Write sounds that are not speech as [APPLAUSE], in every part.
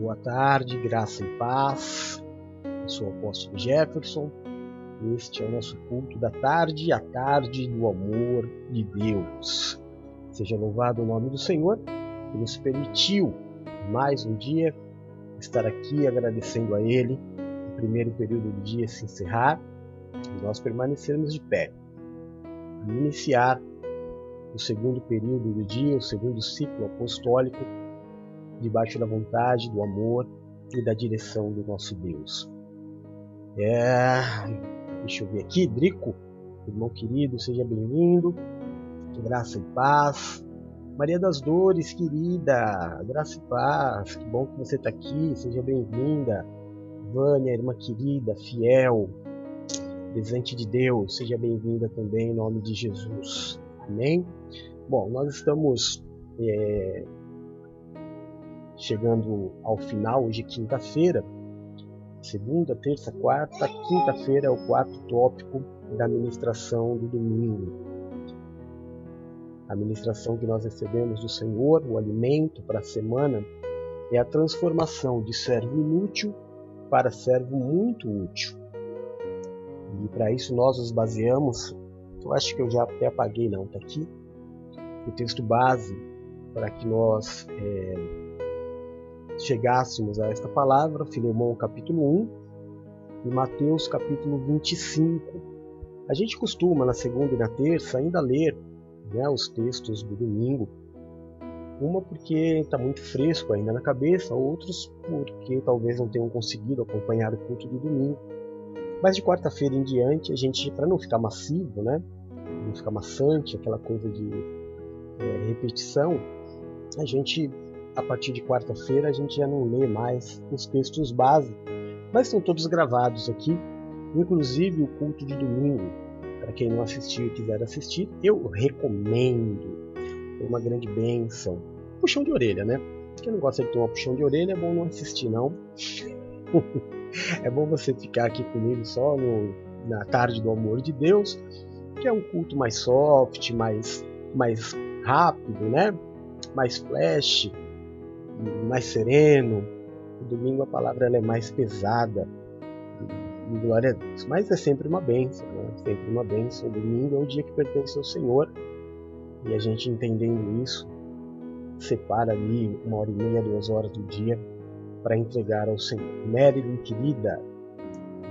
Boa tarde, graça e paz. Eu sou o apóstolo Jefferson. Este é o nosso culto da tarde, a tarde do amor de Deus. Seja louvado o nome do Senhor que nos permitiu mais um dia estar aqui agradecendo a Ele. O primeiro período do dia se encerrar e nós permanecermos de pé. E iniciar o segundo período do dia, o segundo ciclo apostólico debaixo da vontade, do amor e da direção do nosso Deus. É, deixa eu ver aqui, Drico, irmão querido, seja bem-vindo. Graça e paz. Maria das Dores, querida, graça e paz. Que bom que você está aqui, seja bem-vinda. Vânia, irmã querida, fiel, presente de Deus, seja bem-vinda também em nome de Jesus. Amém? Bom, nós estamos é, chegando ao final, hoje quinta-feira, segunda, terça, quarta, quinta-feira é o quarto tópico da ministração do domingo. A ministração que nós recebemos do Senhor, o alimento para a semana, é a transformação de servo inútil para servo muito útil. E para isso nós nos baseamos, eu acho que eu já até apaguei não, está aqui, o texto base para que nós é, chegássemos a esta palavra, Filemão capítulo 1 e Mateus capítulo 25. A gente costuma na segunda e na terça ainda ler né, os textos do domingo, uma porque está muito fresco ainda na cabeça, outros porque talvez não tenham conseguido acompanhar o culto do domingo. Mas de quarta-feira em diante, a gente, para não ficar massivo, né, não ficar maçante, aquela coisa de é, repetição, a gente a partir de quarta-feira a gente já não lê mais os textos base, mas estão todos gravados aqui, inclusive o culto de domingo. Para quem não assistiu e quiser assistir, eu recomendo. É uma grande bênção. Puxão de orelha, né? Quem não gosta de tomar puxão de orelha é bom não assistir, não. [LAUGHS] é bom você ficar aqui comigo só no, na tarde do amor de Deus, que é um culto mais soft, mais, mais rápido, né? Mais flash, mais sereno. Domingo a palavra é mais pesada. Glória a Deus. Mas é sempre uma bênção, né? sempre uma bênção. O domingo é o dia que pertence ao Senhor. E a gente entendendo isso, separa ali uma hora e meia, duas horas do dia para entregar ao Senhor. Marilyn, querida,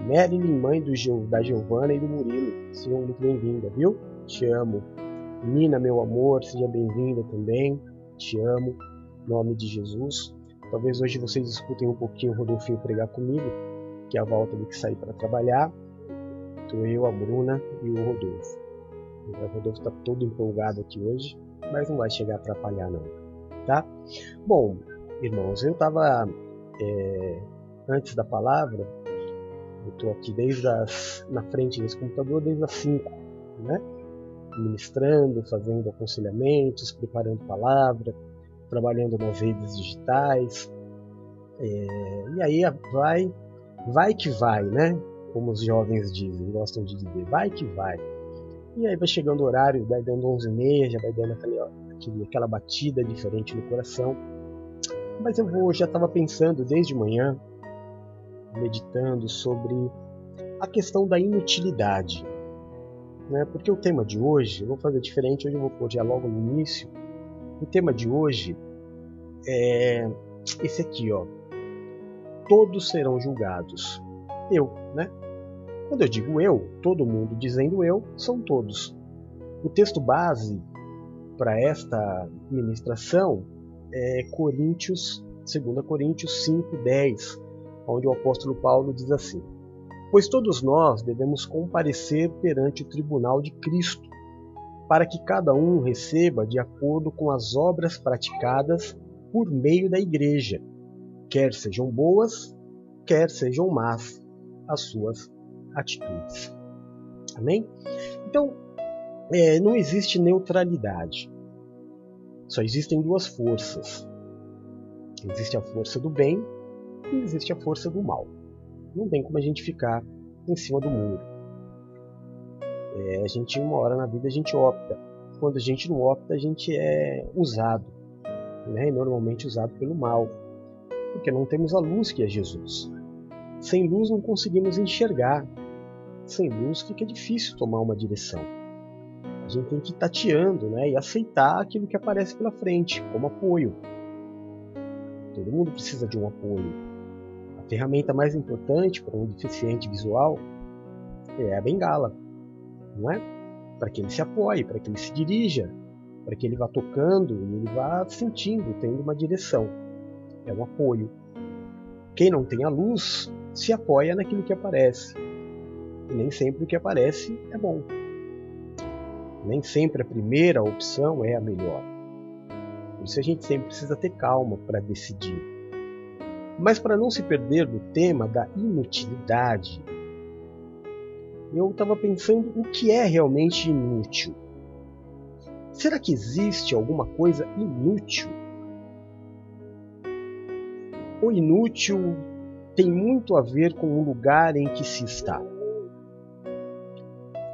Marilyn, mãe do da Giovana e do Murilo, seja muito bem-vinda, viu? Te amo. Nina, meu amor, seja bem-vinda também. Te amo nome de Jesus. Talvez hoje vocês escutem um pouquinho o Rodolfinho pregar comigo, que é a volta do que sair para trabalhar. Estou eu, a Bruna e o Rodolfo. O Rodolfo está todo empolgado aqui hoje, mas não vai chegar a atrapalhar não, tá? Bom, irmãos, eu estava é, antes da palavra, eu estou aqui desde as, na frente desse computador desde as 5, né? Ministrando, fazendo aconselhamentos, preparando palavra, trabalhando nas redes digitais. É, e aí vai, vai que vai, né? Como os jovens dizem, gostam de dizer, vai que vai. E aí vai chegando o horário, vai dando 11h30, já vai dando aquele, aquele, aquela batida diferente no coração. Mas eu vou, já estava pensando desde manhã, meditando sobre a questão da inutilidade. Né? Porque o tema de hoje, eu vou fazer diferente, hoje eu vou pôr já logo no início, o tema de hoje é esse aqui, ó. Todos serão julgados. Eu, né? Quando eu digo eu, todo mundo dizendo eu, são todos. O texto base para esta ministração é Coríntios, 2 Coríntios 5:10, onde o apóstolo Paulo diz assim: Pois todos nós devemos comparecer perante o tribunal de Cristo para que cada um receba de acordo com as obras praticadas por meio da igreja, quer sejam boas, quer sejam más as suas atitudes. Amém? Então, é, não existe neutralidade. Só existem duas forças. Existe a força do bem e existe a força do mal. Não tem como a gente ficar em cima do muro. É, a gente, uma hora na vida, a gente opta. Quando a gente não opta, a gente é usado. Né? Normalmente usado pelo mal. Porque não temos a luz que é Jesus. Sem luz não conseguimos enxergar. Sem luz fica difícil tomar uma direção. A gente tem que ir tateando né, e aceitar aquilo que aparece pela frente, como apoio. Todo mundo precisa de um apoio. A ferramenta mais importante para um deficiente visual é a bengala, não é? Para que ele se apoie, para que ele se dirija, para que ele vá tocando e ele vá sentindo, tendo uma direção. É um apoio. Quem não tem a luz se apoia naquilo que aparece. E nem sempre o que aparece é bom. Nem sempre a primeira opção é a melhor. Por isso a gente sempre precisa ter calma para decidir. Mas para não se perder do tema da inutilidade, eu estava pensando o que é realmente inútil. Será que existe alguma coisa inútil? O inútil tem muito a ver com o lugar em que se está.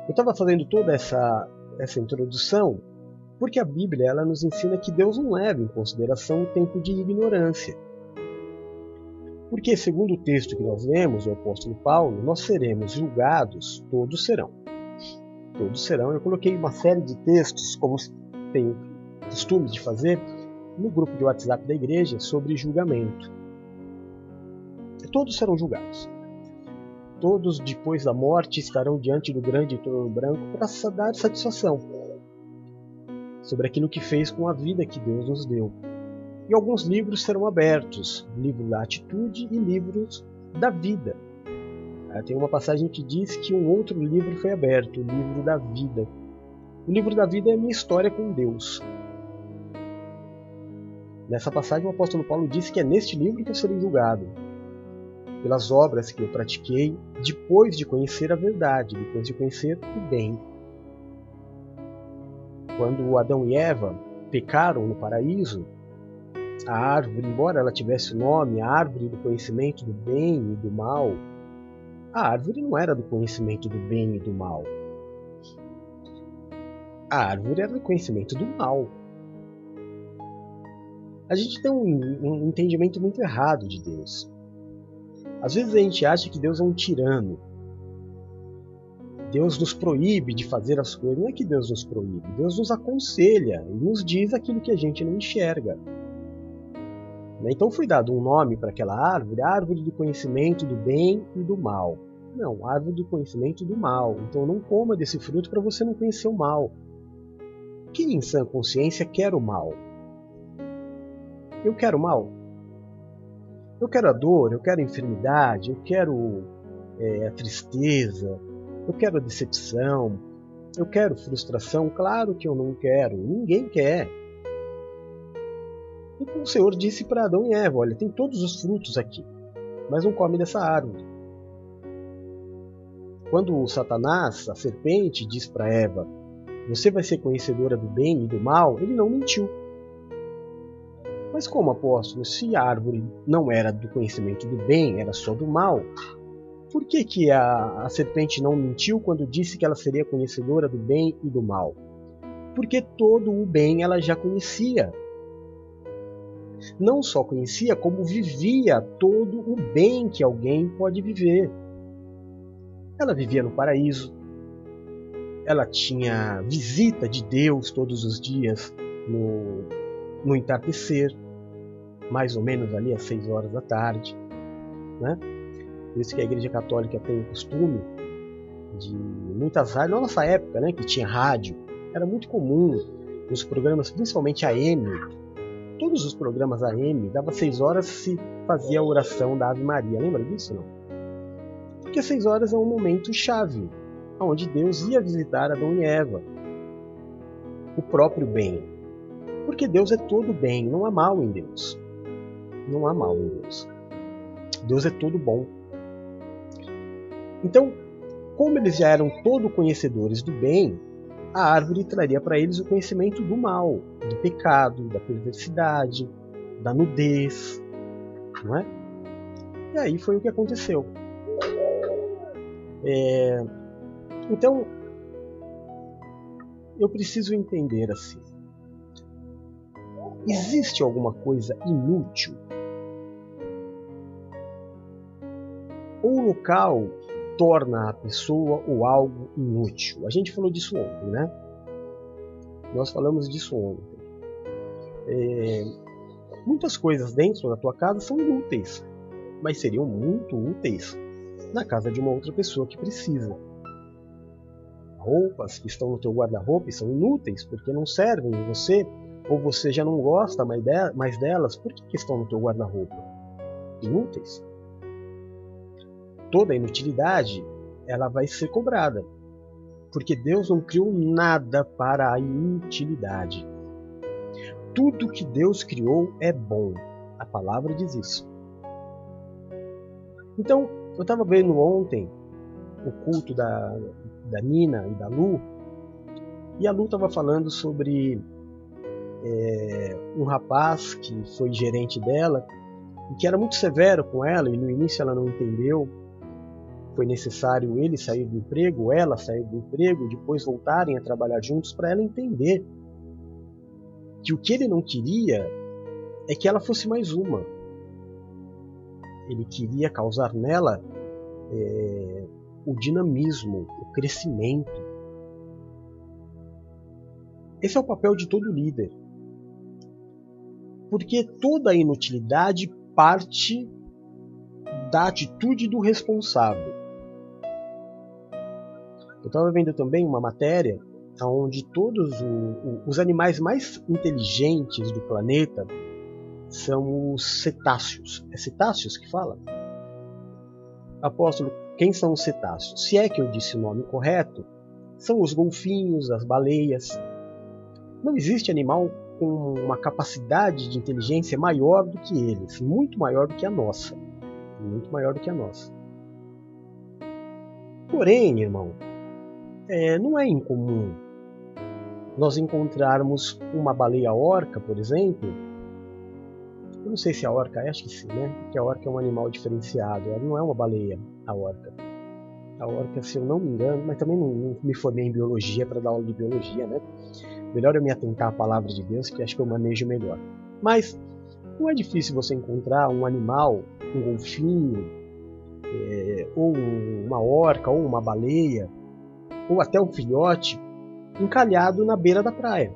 Eu estava fazendo toda essa, essa introdução porque a Bíblia ela nos ensina que Deus não leva em consideração o tempo de ignorância. Porque, segundo o texto que nós lemos, o apóstolo Paulo, nós seremos julgados, todos serão. Todos serão. Eu coloquei uma série de textos, como tenho costume de fazer, no grupo de WhatsApp da igreja sobre julgamento. Todos serão julgados. Todos, depois da morte, estarão diante do grande trono branco para dar satisfação sobre aquilo que fez com a vida que Deus nos deu. E alguns livros serão abertos, livro da atitude e livros da vida. Ah, tem uma passagem que diz que um outro livro foi aberto, o livro da vida. O livro da vida é a minha história com Deus. Nessa passagem, o apóstolo Paulo disse que é neste livro que eu serei julgado, pelas obras que eu pratiquei depois de conhecer a verdade, depois de conhecer o bem. Quando Adão e Eva pecaram no paraíso, a árvore, embora ela tivesse o nome, a árvore do conhecimento do bem e do mal, a árvore não era do conhecimento do bem e do mal. A árvore era do conhecimento do mal. A gente tem um, um entendimento muito errado de Deus. Às vezes a gente acha que Deus é um tirano, Deus nos proíbe de fazer as coisas. Não é que Deus nos proíbe, Deus nos aconselha e nos diz aquilo que a gente não enxerga. Né? Então foi dado um nome para aquela árvore, árvore do conhecimento do bem e do mal. Não, árvore do conhecimento do mal. Então não coma desse fruto para você não conhecer o mal. Quem em sã consciência quer o mal? Eu quero o mal? Eu quero a dor, eu quero a enfermidade, eu quero é, a tristeza, eu quero decepção, eu quero frustração. Claro que eu não quero, ninguém quer. E o Senhor disse para Adão e Eva: Olha, tem todos os frutos aqui, mas não come dessa árvore. Quando Satanás, a serpente, diz para Eva: Você vai ser conhecedora do bem e do mal, ele não mentiu. Mas como apóstolo, se a árvore não era do conhecimento do bem, era só do mal, por que, que a, a serpente não mentiu quando disse que ela seria conhecedora do bem e do mal? Porque todo o bem ela já conhecia. Não só conhecia, como vivia todo o bem que alguém pode viver. Ela vivia no paraíso, ela tinha visita de Deus todos os dias no, no entardecer, mais ou menos ali às seis horas da tarde. Né? Por isso que a Igreja Católica tem o costume de muitas rádios, na nossa época, né, que tinha rádio, era muito comum nos programas, principalmente a AM, todos os programas AM, dava seis horas se fazia a oração da Ave Maria. Lembra disso, não? Porque seis horas é um momento chave, onde Deus ia visitar Adão e Eva, o próprio bem. Porque Deus é todo bem, não há mal em Deus. Não há mal em Deus. Deus é todo bom. Então, como eles já eram todo conhecedores do bem, a árvore traria para eles o conhecimento do mal, do pecado, da perversidade, da nudez, não é? E aí foi o que aconteceu. É... Então, eu preciso entender assim: existe alguma coisa inútil? ou local torna a pessoa ou algo inútil. A gente falou disso ontem, né? Nós falamos disso ontem. É, muitas coisas dentro da tua casa são inúteis, mas seriam muito úteis na casa de uma outra pessoa que precisa. Roupas que estão no teu guarda-roupa são inúteis porque não servem em você, ou você já não gosta mais delas, por que estão no teu guarda-roupa? Inúteis toda a inutilidade, ela vai ser cobrada. Porque Deus não criou nada para a inutilidade. Tudo que Deus criou é bom. A palavra diz isso. Então, eu estava vendo ontem o culto da, da Nina e da Lu, e a Lu estava falando sobre é, um rapaz que foi gerente dela e que era muito severo com ela, e no início ela não entendeu foi necessário ele sair do emprego, ela sair do emprego, depois voltarem a trabalhar juntos para ela entender que o que ele não queria é que ela fosse mais uma. Ele queria causar nela é, o dinamismo, o crescimento. Esse é o papel de todo líder. Porque toda inutilidade parte da atitude do responsável. Eu estava vendo também uma matéria onde todos o, o, os animais mais inteligentes do planeta são os cetáceos. É cetáceos que fala? Apóstolo, quem são os cetáceos? Se é que eu disse o nome correto, são os golfinhos, as baleias. Não existe animal com uma capacidade de inteligência maior do que eles, muito maior do que a nossa. Muito maior do que a nossa. Porém, irmão, é, não é incomum nós encontrarmos uma baleia orca, por exemplo. Eu não sei se a orca é, acho que sim, né? Porque a orca é um animal diferenciado, ela não é uma baleia, a orca. A orca, se eu não me engano, mas também não, não me formei em biologia para dar aula de biologia, né? Melhor eu me atentar à palavra de Deus, que acho que eu manejo melhor. Mas não é difícil você encontrar um animal, um golfinho, é, ou uma orca, ou uma baleia, ou até um filhote, encalhado na beira da praia.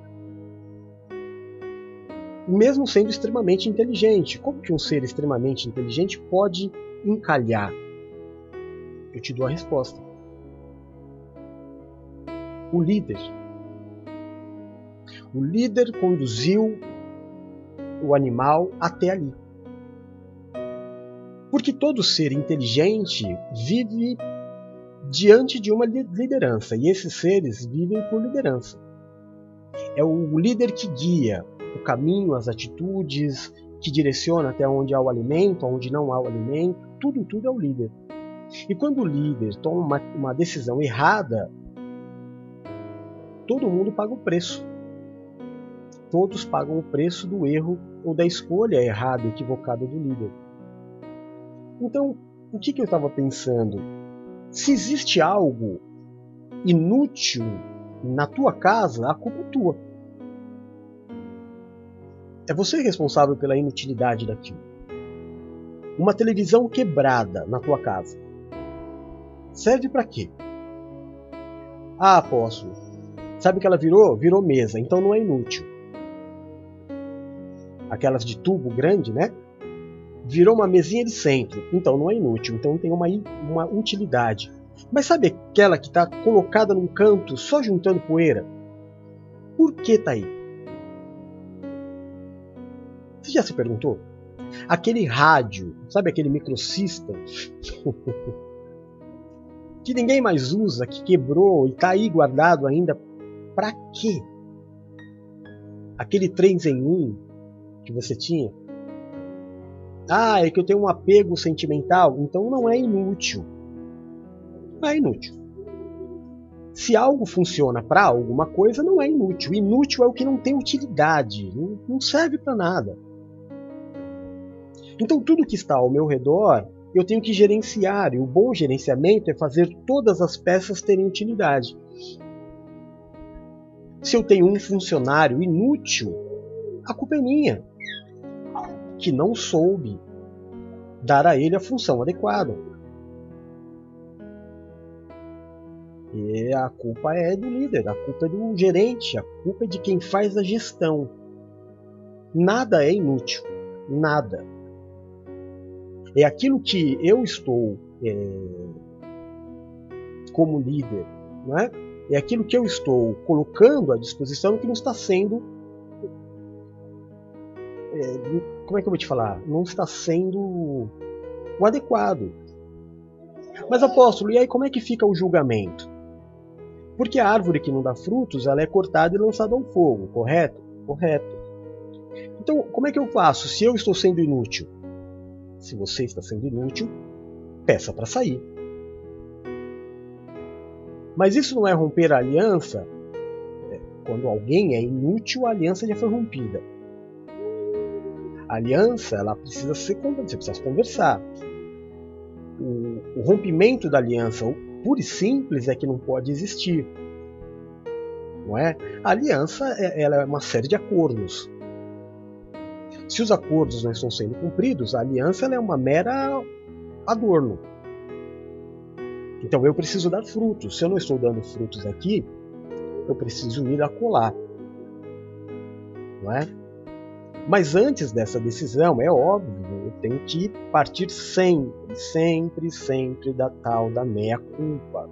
Mesmo sendo extremamente inteligente. Como que um ser extremamente inteligente pode encalhar? Eu te dou a resposta. O líder. O líder conduziu o animal até ali. Porque todo ser inteligente vive diante de uma liderança, e esses seres vivem por liderança. É o líder que guia o caminho, as atitudes, que direciona até onde há o alimento, onde não há o alimento, tudo, tudo é o líder. E quando o líder toma uma, uma decisão errada, todo mundo paga o preço. Todos pagam o preço do erro ou da escolha errada, equivocada do líder. Então, o que, que eu estava pensando? Se existe algo inútil na tua casa, a culpa é tua. É você responsável pela inutilidade daquilo. Uma televisão quebrada na tua casa. Serve para quê? Ah, apóstolo, sabe que ela virou? Virou mesa, então não é inútil. Aquelas de tubo grande, né? Virou uma mesinha de centro, então não é inútil, então tem uma, uma utilidade. Mas sabe aquela que está colocada num canto só juntando poeira? Por que está aí? Você já se perguntou? Aquele rádio, sabe aquele microsystem [LAUGHS] que ninguém mais usa, que quebrou e está aí guardado ainda, para quê? Aquele 3 em 1 que você tinha, ah, é que eu tenho um apego sentimental, então não é inútil. Não é inútil. Se algo funciona para alguma coisa, não é inútil. Inútil é o que não tem utilidade, não serve para nada. Então tudo que está ao meu redor, eu tenho que gerenciar, e o bom gerenciamento é fazer todas as peças terem utilidade. Se eu tenho um funcionário inútil, a culpa é minha que não soube dar a ele a função adequada. E a culpa é do líder, a culpa é do gerente, a culpa é de quem faz a gestão. Nada é inútil, nada. É aquilo que eu estou é, como líder, né? é aquilo que eu estou colocando à disposição que não está sendo é, como é que eu vou te falar? Não está sendo o adequado. Mas apóstolo, e aí como é que fica o julgamento? Porque a árvore que não dá frutos, ela é cortada e lançada ao fogo, correto? Correto. Então, como é que eu faço se eu estou sendo inútil? Se você está sendo inútil, peça para sair. Mas isso não é romper a aliança? É, quando alguém é inútil, a aliança já foi rompida. A aliança, ela precisa ser você precisa conversar. O, o rompimento da aliança, o puro e simples, é que não pode existir. Não é? A aliança é, ela é uma série de acordos. Se os acordos não estão sendo cumpridos, a aliança é uma mera adorno. Então eu preciso dar frutos. Se eu não estou dando frutos aqui, eu preciso ir a colar. Não é? Mas antes dessa decisão, é óbvio, eu tenho que partir sempre, sempre, sempre da tal da meia culpa.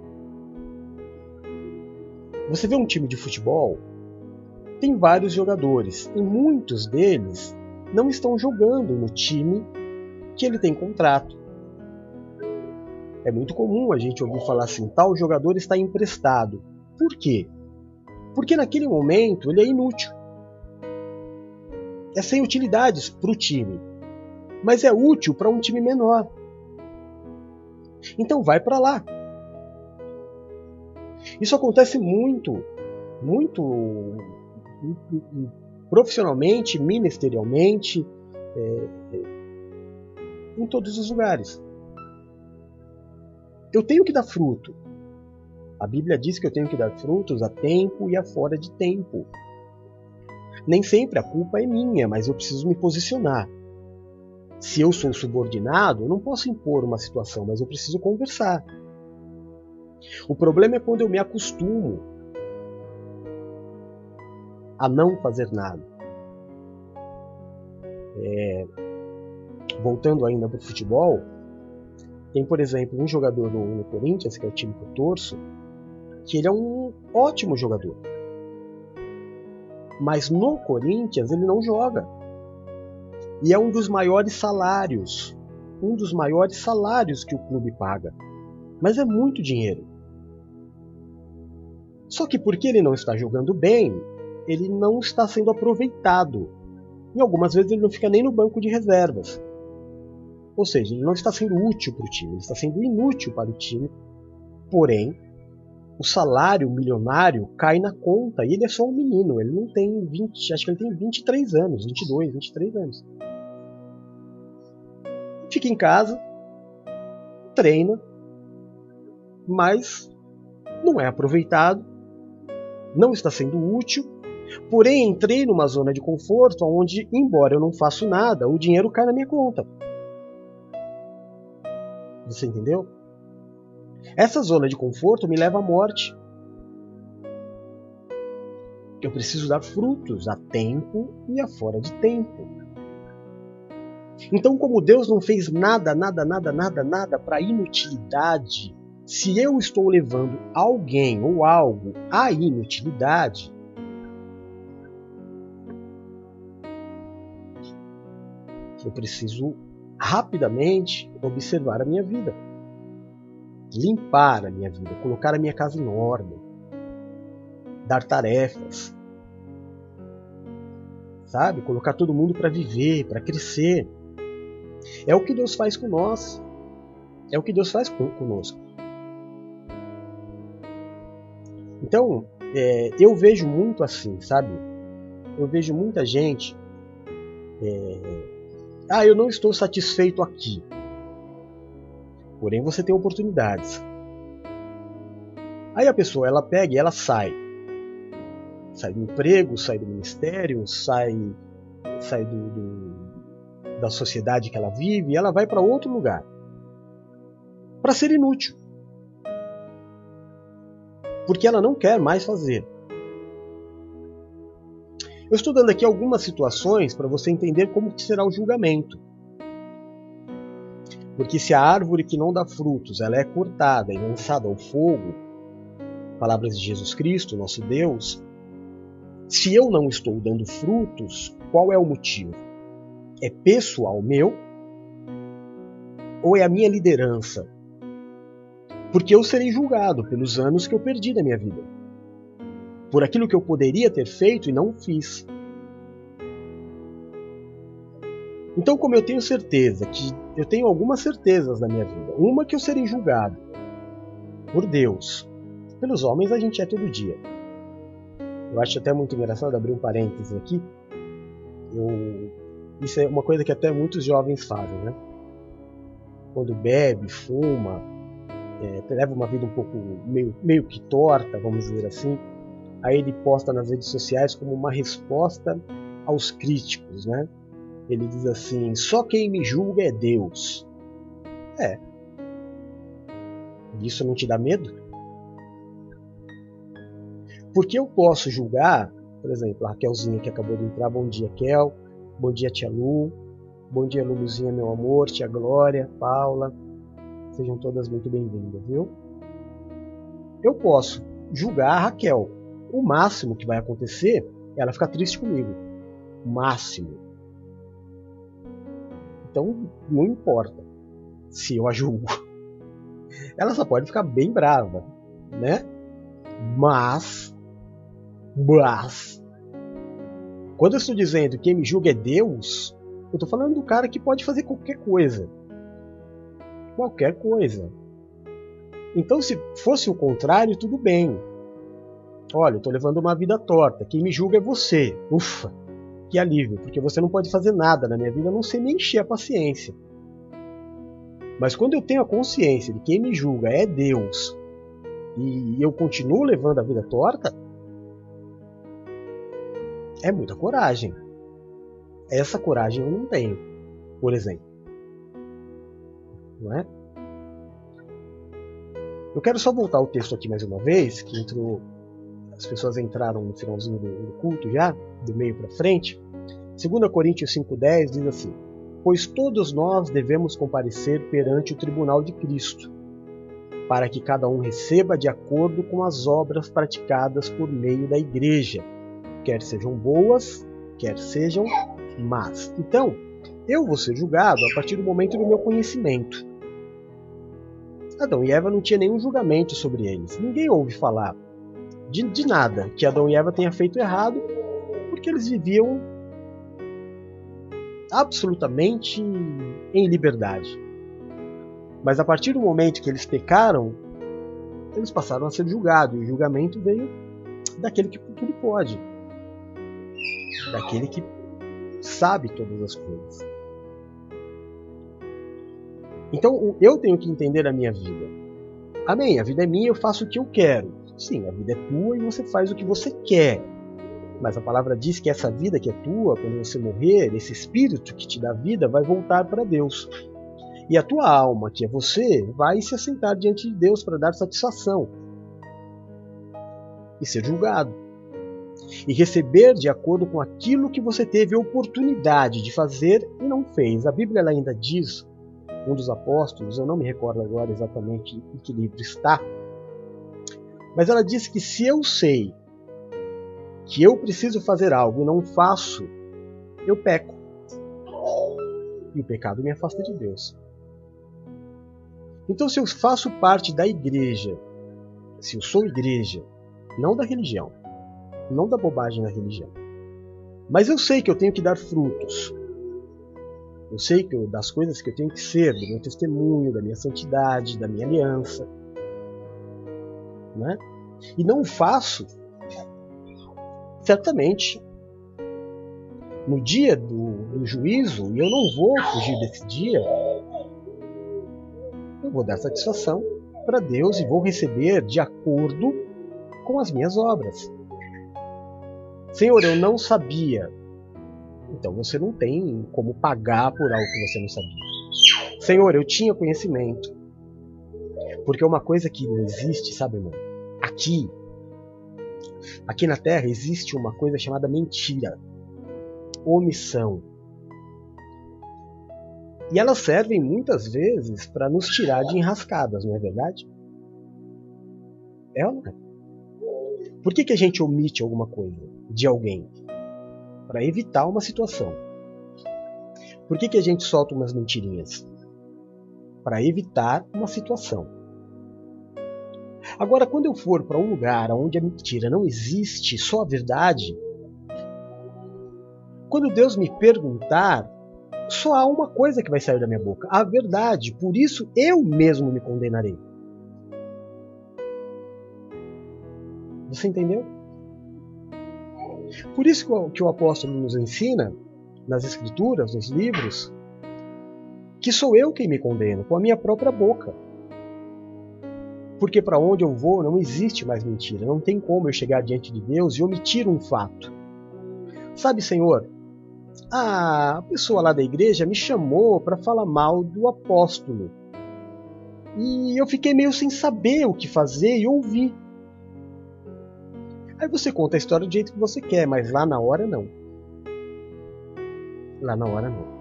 Você vê um time de futebol, tem vários jogadores e muitos deles não estão jogando no time que ele tem contrato. É muito comum a gente ouvir falar assim: tal jogador está emprestado. Por quê? Porque naquele momento ele é inútil é sem utilidades para o time, mas é útil para um time menor. Então vai para lá. Isso acontece muito, muito, profissionalmente, ministerialmente, é, em todos os lugares. Eu tenho que dar fruto. A Bíblia diz que eu tenho que dar frutos a tempo e a fora de tempo. Nem sempre a culpa é minha, mas eu preciso me posicionar. Se eu sou subordinado, eu não posso impor uma situação, mas eu preciso conversar. O problema é quando eu me acostumo a não fazer nada. É... Voltando ainda para o futebol, tem, por exemplo, um jogador no, Corinthians, que é o time que eu torço, que ele é um ótimo jogador. Mas no Corinthians ele não joga. E é um dos maiores salários. Um dos maiores salários que o clube paga. Mas é muito dinheiro. Só que porque ele não está jogando bem, ele não está sendo aproveitado. E algumas vezes ele não fica nem no banco de reservas. Ou seja, ele não está sendo útil para o time, ele está sendo inútil para o time. Porém, o salário milionário cai na conta e ele é só um menino, ele não tem 20, acho que ele tem 23 anos, 22, 23 anos. Fica em casa, treina, mas não é aproveitado, não está sendo útil, porém entrei numa zona de conforto onde, embora eu não faça nada, o dinheiro cai na minha conta. Você entendeu? Essa zona de conforto me leva à morte. Eu preciso dar frutos a tempo e a fora de tempo. Então, como Deus não fez nada, nada, nada, nada, nada para inutilidade, se eu estou levando alguém ou algo à inutilidade, eu preciso rapidamente observar a minha vida limpar a minha vida, colocar a minha casa em ordem, dar tarefas, sabe? Colocar todo mundo para viver, para crescer. É o que Deus faz com nós. É o que Deus faz conosco. Então, é, eu vejo muito assim, sabe? Eu vejo muita gente. É, ah, eu não estou satisfeito aqui. Porém, você tem oportunidades. Aí a pessoa ela pega e ela sai. Sai do emprego, sai do ministério, sai, sai do, do, da sociedade que ela vive e ela vai para outro lugar. Para ser inútil. porque ela não quer mais fazer. Eu estou dando aqui algumas situações para você entender como será o julgamento. Porque se a árvore que não dá frutos, ela é cortada e lançada ao fogo, palavras de Jesus Cristo, nosso Deus, se eu não estou dando frutos, qual é o motivo? É pessoal meu ou é a minha liderança? Porque eu serei julgado pelos anos que eu perdi da minha vida por aquilo que eu poderia ter feito e não fiz. Então, como eu tenho certeza que eu tenho algumas certezas na minha vida, uma que eu serei julgado por Deus, pelos homens a gente é todo dia. Eu acho até muito engraçado abrir um parênteses aqui. Eu, isso é uma coisa que até muitos jovens fazem, né? Quando bebe, fuma, é, leva uma vida um pouco meio, meio que torta, vamos dizer assim, Aí ele posta nas redes sociais como uma resposta aos críticos, né? Ele diz assim: só quem me julga é Deus. É. Isso não te dá medo? Porque eu posso julgar, por exemplo, a Raquelzinha que acabou de entrar, bom dia, Kel. Bom dia, tia Lu. Bom dia, Luluzinha, meu amor. Tia Glória, Paula. Sejam todas muito bem-vindas, viu? Eu posso julgar a Raquel, o máximo que vai acontecer é ela ficar triste comigo. O máximo. Então, não importa se eu a julgo. Ela só pode ficar bem brava, né? Mas, mas, quando eu estou dizendo que quem me julga é Deus, eu estou falando do cara que pode fazer qualquer coisa. Qualquer coisa. Então, se fosse o contrário, tudo bem. Olha, eu estou levando uma vida torta. Quem me julga é você. Ufa, que alívio, porque você não pode fazer nada na minha vida, a não sei me encher a paciência. Mas quando eu tenho a consciência de que quem me julga é Deus e eu continuo levando a vida torta, é muita coragem. Essa coragem eu não tenho, por exemplo. Não é? Eu quero só voltar o texto aqui mais uma vez, que entrou as pessoas entraram no finalzinho do culto já, do meio para frente. 2 Coríntios 5,10 diz assim: Pois todos nós devemos comparecer perante o tribunal de Cristo, para que cada um receba de acordo com as obras praticadas por meio da igreja, quer sejam boas, quer sejam más. Então, eu vou ser julgado a partir do momento do meu conhecimento. Adão e Eva não tinha nenhum julgamento sobre eles. Ninguém ouve falar de, de nada que Adão e Eva tenha feito errado, porque eles viviam absolutamente em liberdade. Mas a partir do momento que eles pecaram, eles passaram a ser julgados, e o julgamento veio daquele que tudo pode, daquele que sabe todas as coisas. Então eu tenho que entender a minha vida. Amém, a vida é minha, eu faço o que eu quero. Sim, a vida é tua e você faz o que você quer. Mas a palavra diz que essa vida que é tua, quando você morrer, esse espírito que te dá vida vai voltar para Deus. E a tua alma, que é você, vai se assentar diante de Deus para dar satisfação e ser julgado. E receber de acordo com aquilo que você teve oportunidade de fazer e não fez. A Bíblia ainda diz, um dos apóstolos, eu não me recordo agora exatamente em que livro está, mas ela diz que se eu sei que eu preciso fazer algo e não faço, eu peco. E o pecado me afasta de Deus. Então, se eu faço parte da igreja, se eu sou igreja, não da religião, não da bobagem da religião, mas eu sei que eu tenho que dar frutos. Eu sei que eu, das coisas que eu tenho que ser, do meu testemunho, da minha santidade, da minha aliança né? E não faço, certamente, no dia do, do juízo, e eu não vou fugir desse dia, eu vou dar satisfação para Deus e vou receber de acordo com as minhas obras. Senhor, eu não sabia. Então você não tem como pagar por algo que você não sabia. Senhor, eu tinha conhecimento. Porque uma coisa que não existe, sabe, irmão? Aqui, Aqui na Terra existe uma coisa chamada mentira, omissão. E elas servem muitas vezes para nos tirar de enrascadas, não é verdade? É ou não é? Por que, que a gente omite alguma coisa de alguém? Para evitar uma situação. Por que, que a gente solta umas mentirinhas? Para evitar uma situação. Agora, quando eu for para um lugar onde a mentira não existe, só a verdade, quando Deus me perguntar, só há uma coisa que vai sair da minha boca: a verdade. Por isso eu mesmo me condenarei. Você entendeu? Por isso que o apóstolo nos ensina, nas Escrituras, nos livros, que sou eu quem me condeno, com a minha própria boca. Porque para onde eu vou não existe mais mentira, não tem como eu chegar diante de Deus e omitir um fato. Sabe, Senhor, a pessoa lá da igreja me chamou para falar mal do apóstolo. E eu fiquei meio sem saber o que fazer e ouvir. Aí você conta a história do jeito que você quer, mas lá na hora não. Lá na hora não.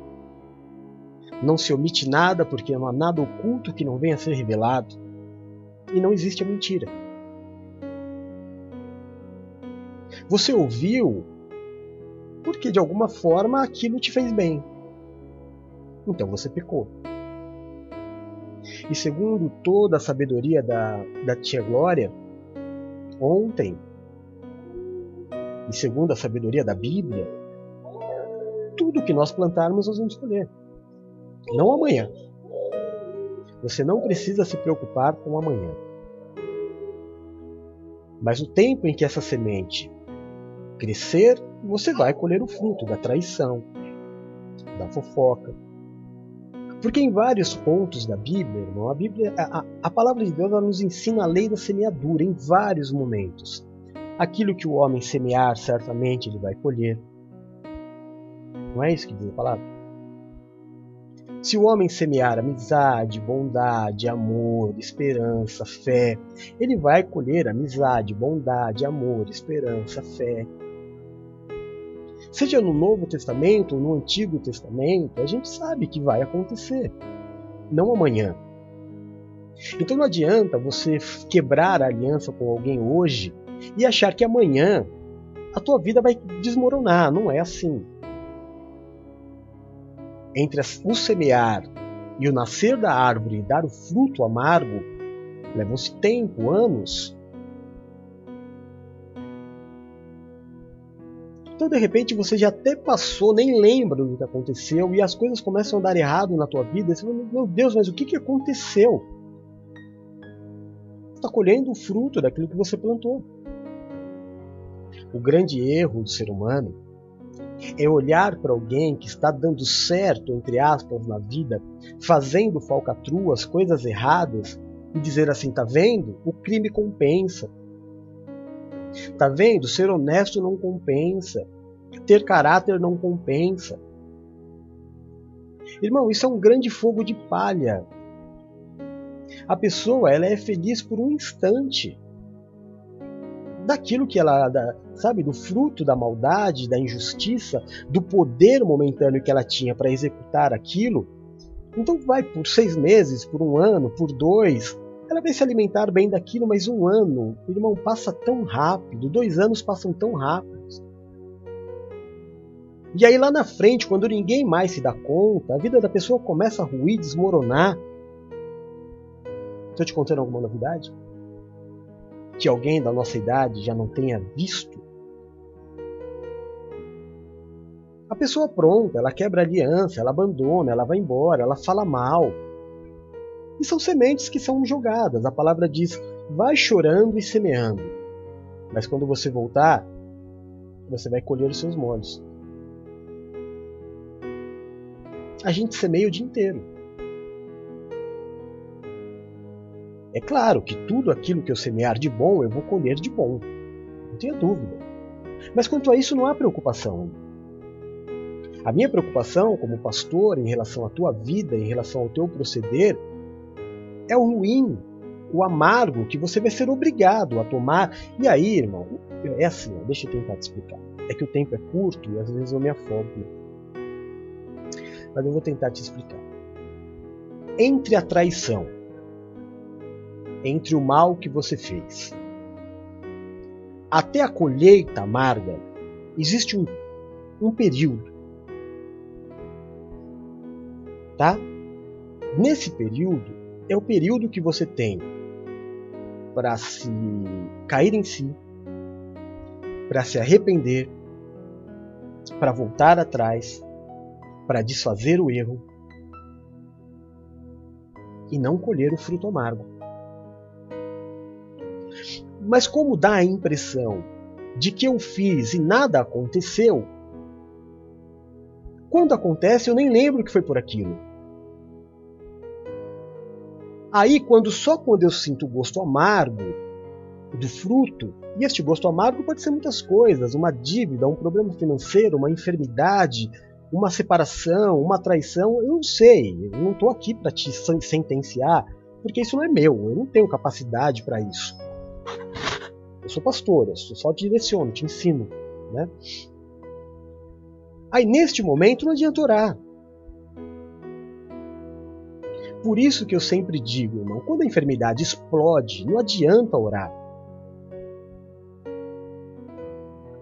Não se omite nada porque não há nada oculto que não venha a ser revelado. E não existe a mentira. Você ouviu porque de alguma forma aquilo te fez bem. Então você pecou. E segundo toda a sabedoria da, da tia Glória, ontem, e segundo a sabedoria da Bíblia, tudo que nós plantarmos nós vamos colher. Não amanhã. Você não precisa se preocupar com amanhã. Mas o tempo em que essa semente crescer, você vai colher o fruto da traição, da fofoca. Porque em vários pontos da Bíblia, irmão, a, Bíblia, a, a palavra de Deus nos ensina a lei da semeadura em vários momentos. Aquilo que o homem semear, certamente ele vai colher. Não é isso que diz a palavra? Se o homem semear amizade, bondade, amor, esperança, fé, ele vai colher amizade, bondade, amor, esperança, fé. Seja no Novo Testamento ou no Antigo Testamento, a gente sabe que vai acontecer, não amanhã. Então não adianta você quebrar a aliança com alguém hoje e achar que amanhã a tua vida vai desmoronar. Não é assim entre o semear e o nascer da árvore e dar o fruto amargo, levam-se tempo, anos. Então, de repente, você já até passou, nem lembra do que aconteceu, e as coisas começam a dar errado na tua vida. Você fala, meu Deus, mas o que, que aconteceu? Você está colhendo o fruto daquilo que você plantou. O grande erro do ser humano é olhar para alguém que está dando certo, entre aspas, na vida, fazendo falcatruas, coisas erradas, e dizer assim: tá vendo? O crime compensa. Tá vendo? Ser honesto não compensa. Ter caráter não compensa. Irmão, isso é um grande fogo de palha. A pessoa ela é feliz por um instante daquilo que ela, da, sabe, do fruto da maldade, da injustiça, do poder momentâneo que ela tinha para executar aquilo. Então vai por seis meses, por um ano, por dois, ela vai se alimentar bem daquilo, mas um ano, irmão, passa tão rápido, dois anos passam tão rápidos. E aí lá na frente, quando ninguém mais se dá conta, a vida da pessoa começa a ruir, desmoronar. Estou te contando alguma novidade? Que alguém da nossa idade já não tenha visto? A pessoa pronta, ela quebra aliança, ela abandona, ela vai embora, ela fala mal. E são sementes que são jogadas. A palavra diz: vai chorando e semeando. Mas quando você voltar, você vai colher os seus molhos. A gente semeia o dia inteiro. É claro que tudo aquilo que eu semear de bom, eu vou colher de bom. Não tenha dúvida. Mas quanto a isso, não há preocupação. A minha preocupação como pastor em relação à tua vida, em relação ao teu proceder, é o ruim o amargo que você vai ser obrigado a tomar. E aí, irmão, é assim, deixa eu tentar te explicar. É que o tempo é curto e às vezes eu me afogo. Mas eu vou tentar te explicar. Entre a traição, entre o mal que você fez, até a colheita amarga, existe um, um período. Tá? Nesse período, é o período que você tem para se cair em si, para se arrepender, para voltar atrás, para desfazer o erro e não colher o fruto amargo. Mas como dá a impressão de que eu fiz e nada aconteceu, quando acontece eu nem lembro que foi por aquilo. Aí, quando só quando eu sinto o gosto amargo do fruto, e este gosto amargo pode ser muitas coisas, uma dívida, um problema financeiro, uma enfermidade, uma separação, uma traição, eu não sei, eu não estou aqui para te sentenciar, porque isso não é meu, eu não tenho capacidade para isso. Eu sou pastor, eu só te direciono, te ensino. Né? Aí neste momento não adianta orar. Por isso que eu sempre digo, irmão, quando a enfermidade explode, não adianta orar.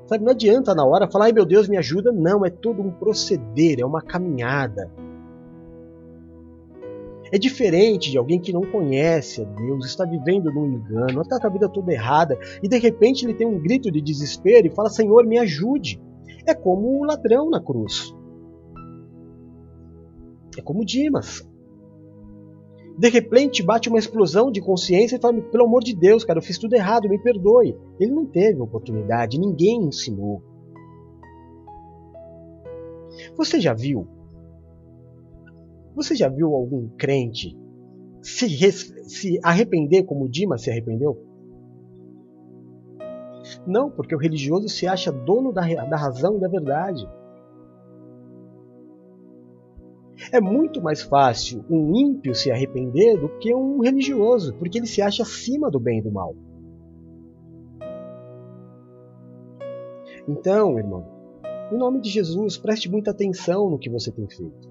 Sabe, não adianta na hora falar, ai meu Deus, me ajuda. Não, é todo um proceder, é uma caminhada. É diferente de alguém que não conhece a Deus, está vivendo num engano, está com a vida toda errada e de repente ele tem um grito de desespero e fala: Senhor, me ajude. É como o ladrão na cruz. É como Dimas. De repente bate uma explosão de consciência e fala: pelo amor de Deus, cara, eu fiz tudo errado, me perdoe. Ele não teve oportunidade, ninguém ensinou. Você já viu? Você já viu algum crente se, se arrepender como Dimas se arrependeu? Não, porque o religioso se acha dono da, da razão e da verdade. É muito mais fácil um ímpio se arrepender do que um religioso, porque ele se acha acima do bem e do mal. Então, irmão, em nome de Jesus, preste muita atenção no que você tem feito.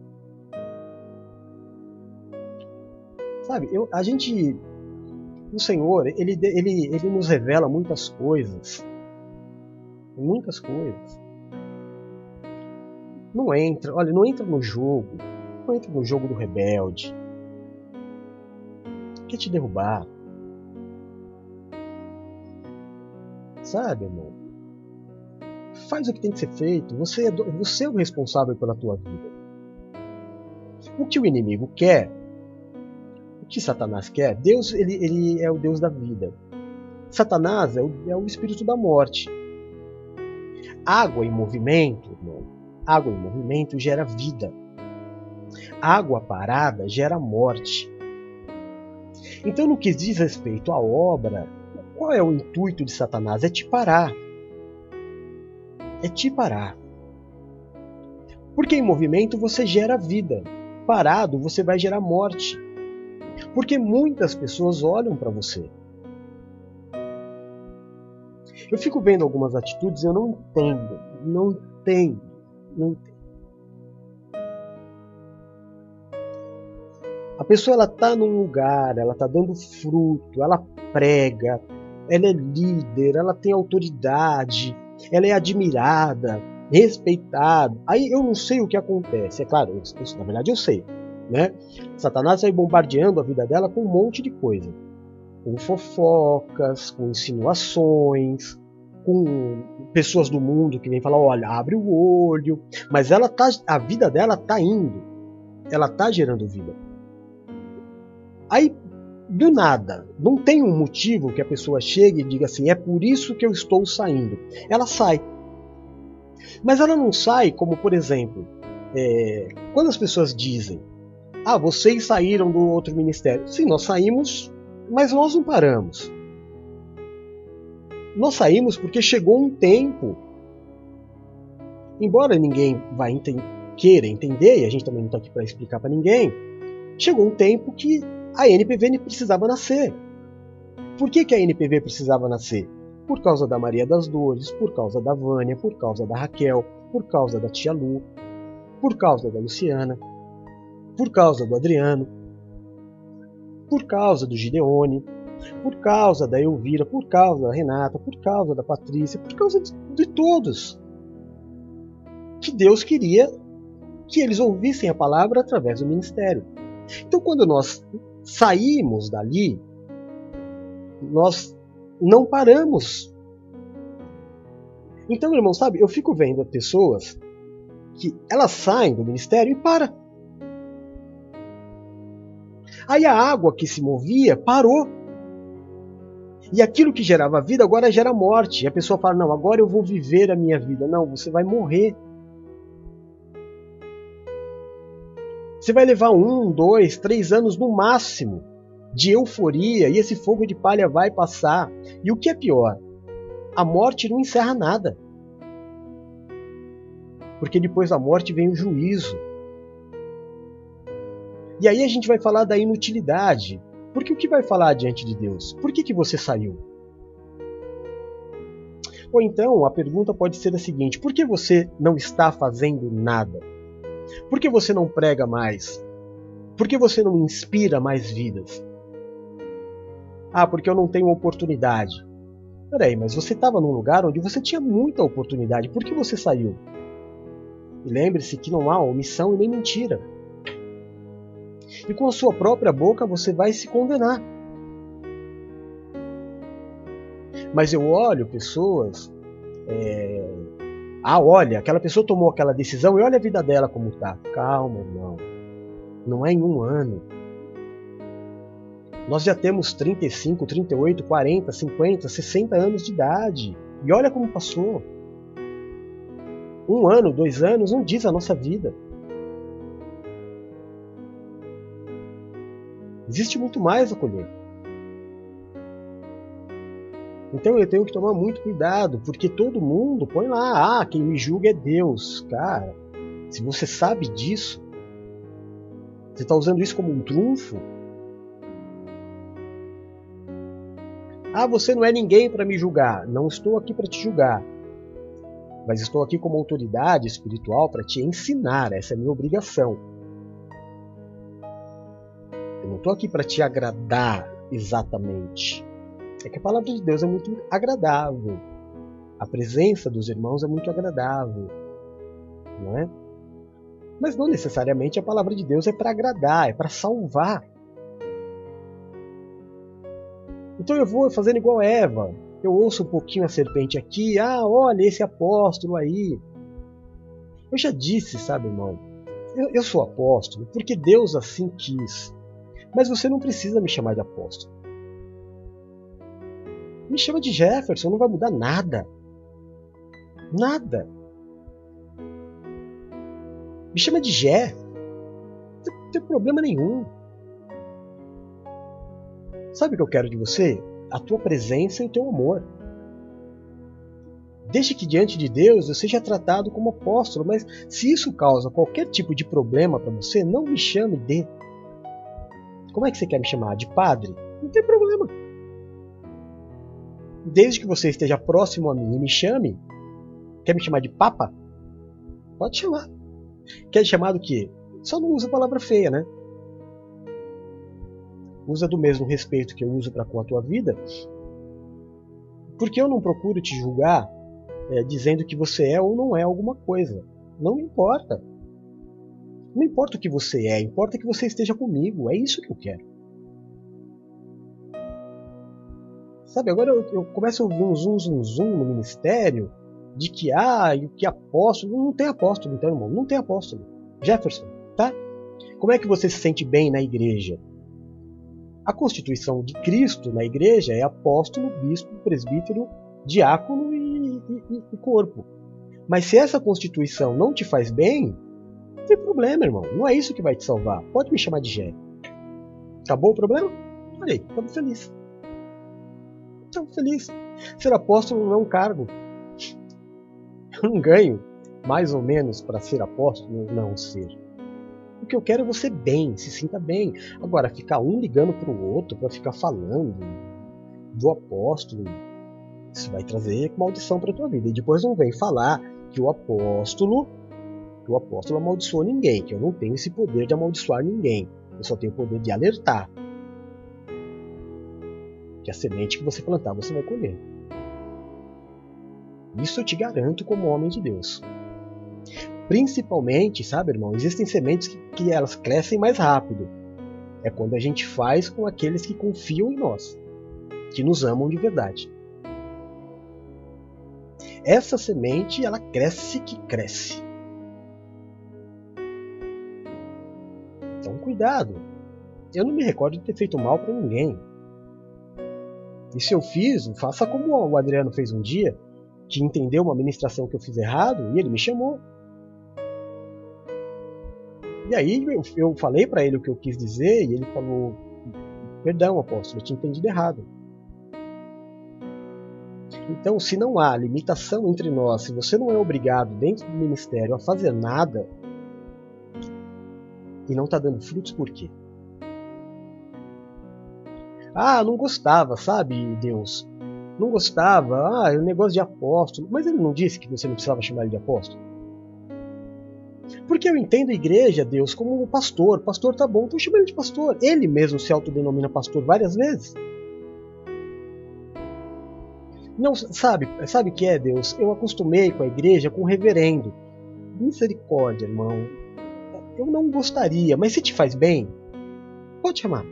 Sabe, eu, a gente. O Senhor, ele, ele, ele nos revela muitas coisas. Muitas coisas. Não entra, olha, não entra no jogo não entra no jogo do rebelde. Quer te derrubar. Sabe, irmão? Faz o que tem que ser feito. Você é, do... você é o responsável pela tua vida. O que o inimigo quer, que Satanás quer, Deus ele, ele é o Deus da vida. Satanás é o, é o espírito da morte. Água em movimento, irmão, água em movimento gera vida. Água parada gera morte. Então, no que diz respeito à obra, qual é o intuito de Satanás? É te parar. É te parar. Porque em movimento você gera vida. Parado você vai gerar morte. Porque muitas pessoas olham para você. Eu fico vendo algumas atitudes e eu não entendo. Não entendo. Não entendo. A pessoa ela está num lugar, ela está dando fruto, ela prega, ela é líder, ela tem autoridade, ela é admirada, respeitada. Aí eu não sei o que acontece. É claro, isso, na verdade eu sei. Né? Satanás vai bombardeando a vida dela com um monte de coisa. Com fofocas, com insinuações, com pessoas do mundo que vêm falar, olha, abre o olho. Mas ela tá, a vida dela está indo. Ela está gerando vida. Aí, do nada, não tem um motivo que a pessoa chegue e diga assim: é por isso que eu estou saindo. Ela sai. Mas ela não sai como, por exemplo, é, quando as pessoas dizem: ah, vocês saíram do outro ministério. Sim, nós saímos, mas nós não paramos. Nós saímos porque chegou um tempo. Embora ninguém vá ente queira entender, e a gente também não está aqui para explicar para ninguém, chegou um tempo que a NPV precisava nascer. Por que, que a NPV precisava nascer? Por causa da Maria das Dores, por causa da Vânia, por causa da Raquel, por causa da tia Lu, por causa da Luciana, por causa do Adriano, por causa do Gideone, por causa da Elvira, por causa da Renata, por causa da Patrícia, por causa de, de todos. Que Deus queria que eles ouvissem a palavra através do ministério. Então, quando nós saímos dali, nós não paramos. Então, irmão, sabe, eu fico vendo pessoas que elas saem do ministério e para. Aí a água que se movia parou. E aquilo que gerava vida agora gera morte. E a pessoa fala: Não, agora eu vou viver a minha vida. Não, você vai morrer. Você vai levar um, dois, três anos no máximo de euforia e esse fogo de palha vai passar. E o que é pior? A morte não encerra nada. Porque depois da morte vem o juízo. E aí a gente vai falar da inutilidade. Porque o que vai falar diante de Deus? Por que, que você saiu? Ou então a pergunta pode ser a seguinte: por que você não está fazendo nada? Por que você não prega mais? Por que você não inspira mais vidas? Ah, porque eu não tenho oportunidade. Peraí, mas você estava num lugar onde você tinha muita oportunidade. Por que você saiu? E lembre-se que não há omissão e nem mentira e com a sua própria boca você vai se condenar. Mas eu olho pessoas. É... Ah, olha, aquela pessoa tomou aquela decisão e olha a vida dela como está. Calma, irmão. Não é em um ano. Nós já temos 35, 38, 40, 50, 60 anos de idade. E olha como passou. Um ano, dois anos não diz a nossa vida. Existe muito mais a colher. Então eu tenho que tomar muito cuidado, porque todo mundo põe lá, ah, quem me julga é Deus. Cara, se você sabe disso, você está usando isso como um trunfo? Ah, você não é ninguém para me julgar. Não estou aqui para te julgar. Mas estou aqui como autoridade espiritual para te ensinar. Essa é a minha obrigação. Eu não estou aqui para te agradar exatamente. É que a palavra de Deus é muito agradável. A presença dos irmãos é muito agradável. Não é? Mas não necessariamente a palavra de Deus é para agradar, é para salvar. Então eu vou fazendo igual Eva. Eu ouço um pouquinho a serpente aqui. Ah, olha esse apóstolo aí. Eu já disse, sabe, irmão? Eu, eu sou apóstolo porque Deus assim quis. Mas você não precisa me chamar de apóstolo. Me chama de Jefferson, não vai mudar nada. Nada. Me chama de Jé. Não tem problema nenhum. Sabe o que eu quero de você? A tua presença e o teu amor. Desde que diante de Deus eu seja tratado como apóstolo, mas se isso causa qualquer tipo de problema para você, não me chame de. Como é que você quer me chamar? De padre? Não tem problema. Desde que você esteja próximo a mim e me chame, quer me chamar de papa? Pode chamar. Quer chamar do quê? Só não usa palavra feia, né? Usa do mesmo respeito que eu uso para com a tua vida. Porque eu não procuro te julgar é, dizendo que você é ou não é alguma coisa. Não importa. Não importa o que você é, importa que você esteja comigo. É isso que eu quero. Sabe, agora eu, eu começo a ouvir um zum zum zum no ministério de que, ah, que apóstolo. Não tem apóstolo, então, irmão. Não tem apóstolo. Jefferson, tá? Como é que você se sente bem na igreja? A constituição de Cristo na igreja é apóstolo, bispo, presbítero, diácono e, e, e corpo. Mas se essa constituição não te faz bem, não tem problema, irmão. Não é isso que vai te salvar. Pode me chamar de Gé. Acabou o problema? Olha aí, estamos felizes. Estamos felizes. Ser apóstolo não é um cargo. Eu não ganho mais ou menos para ser apóstolo, não ser. O que eu quero é você bem, se sinta bem. Agora, ficar um ligando para o outro para ficar falando do apóstolo, isso vai trazer maldição para tua vida. E depois não vem falar que o apóstolo, que o apóstolo amaldiçoou ninguém, que eu não tenho esse poder de amaldiçoar ninguém. Eu só tenho o poder de alertar. Que a semente que você plantar, você vai colher. Isso eu te garanto como homem de Deus. Principalmente, sabe, irmão, existem sementes que, que elas crescem mais rápido. É quando a gente faz com aqueles que confiam em nós, que nos amam de verdade. Essa semente, ela cresce que cresce. Cuidado. Eu não me recordo de ter feito mal para ninguém. E se eu fiz, faça como o Adriano fez um dia, que entendeu uma ministração que eu fiz errado e ele me chamou. E aí eu, eu falei para ele o que eu quis dizer e ele falou: Perdão, apóstolo, eu tinha entendido errado. Então, se não há limitação entre nós, se você não é obrigado dentro do ministério a fazer nada e não está dando frutos, por quê? Ah, não gostava, sabe, Deus? Não gostava, ah, é um negócio de apóstolo. Mas ele não disse que você não precisava chamar ele de apóstolo? Porque eu entendo a igreja, Deus, como pastor. Pastor tá bom, então chama ele de pastor. Ele mesmo se autodenomina pastor várias vezes. Não, sabe, sabe que é, Deus? Eu acostumei com a igreja com o reverendo. Misericórdia, irmão. Eu não gostaria, mas se te faz bem, pode chamar.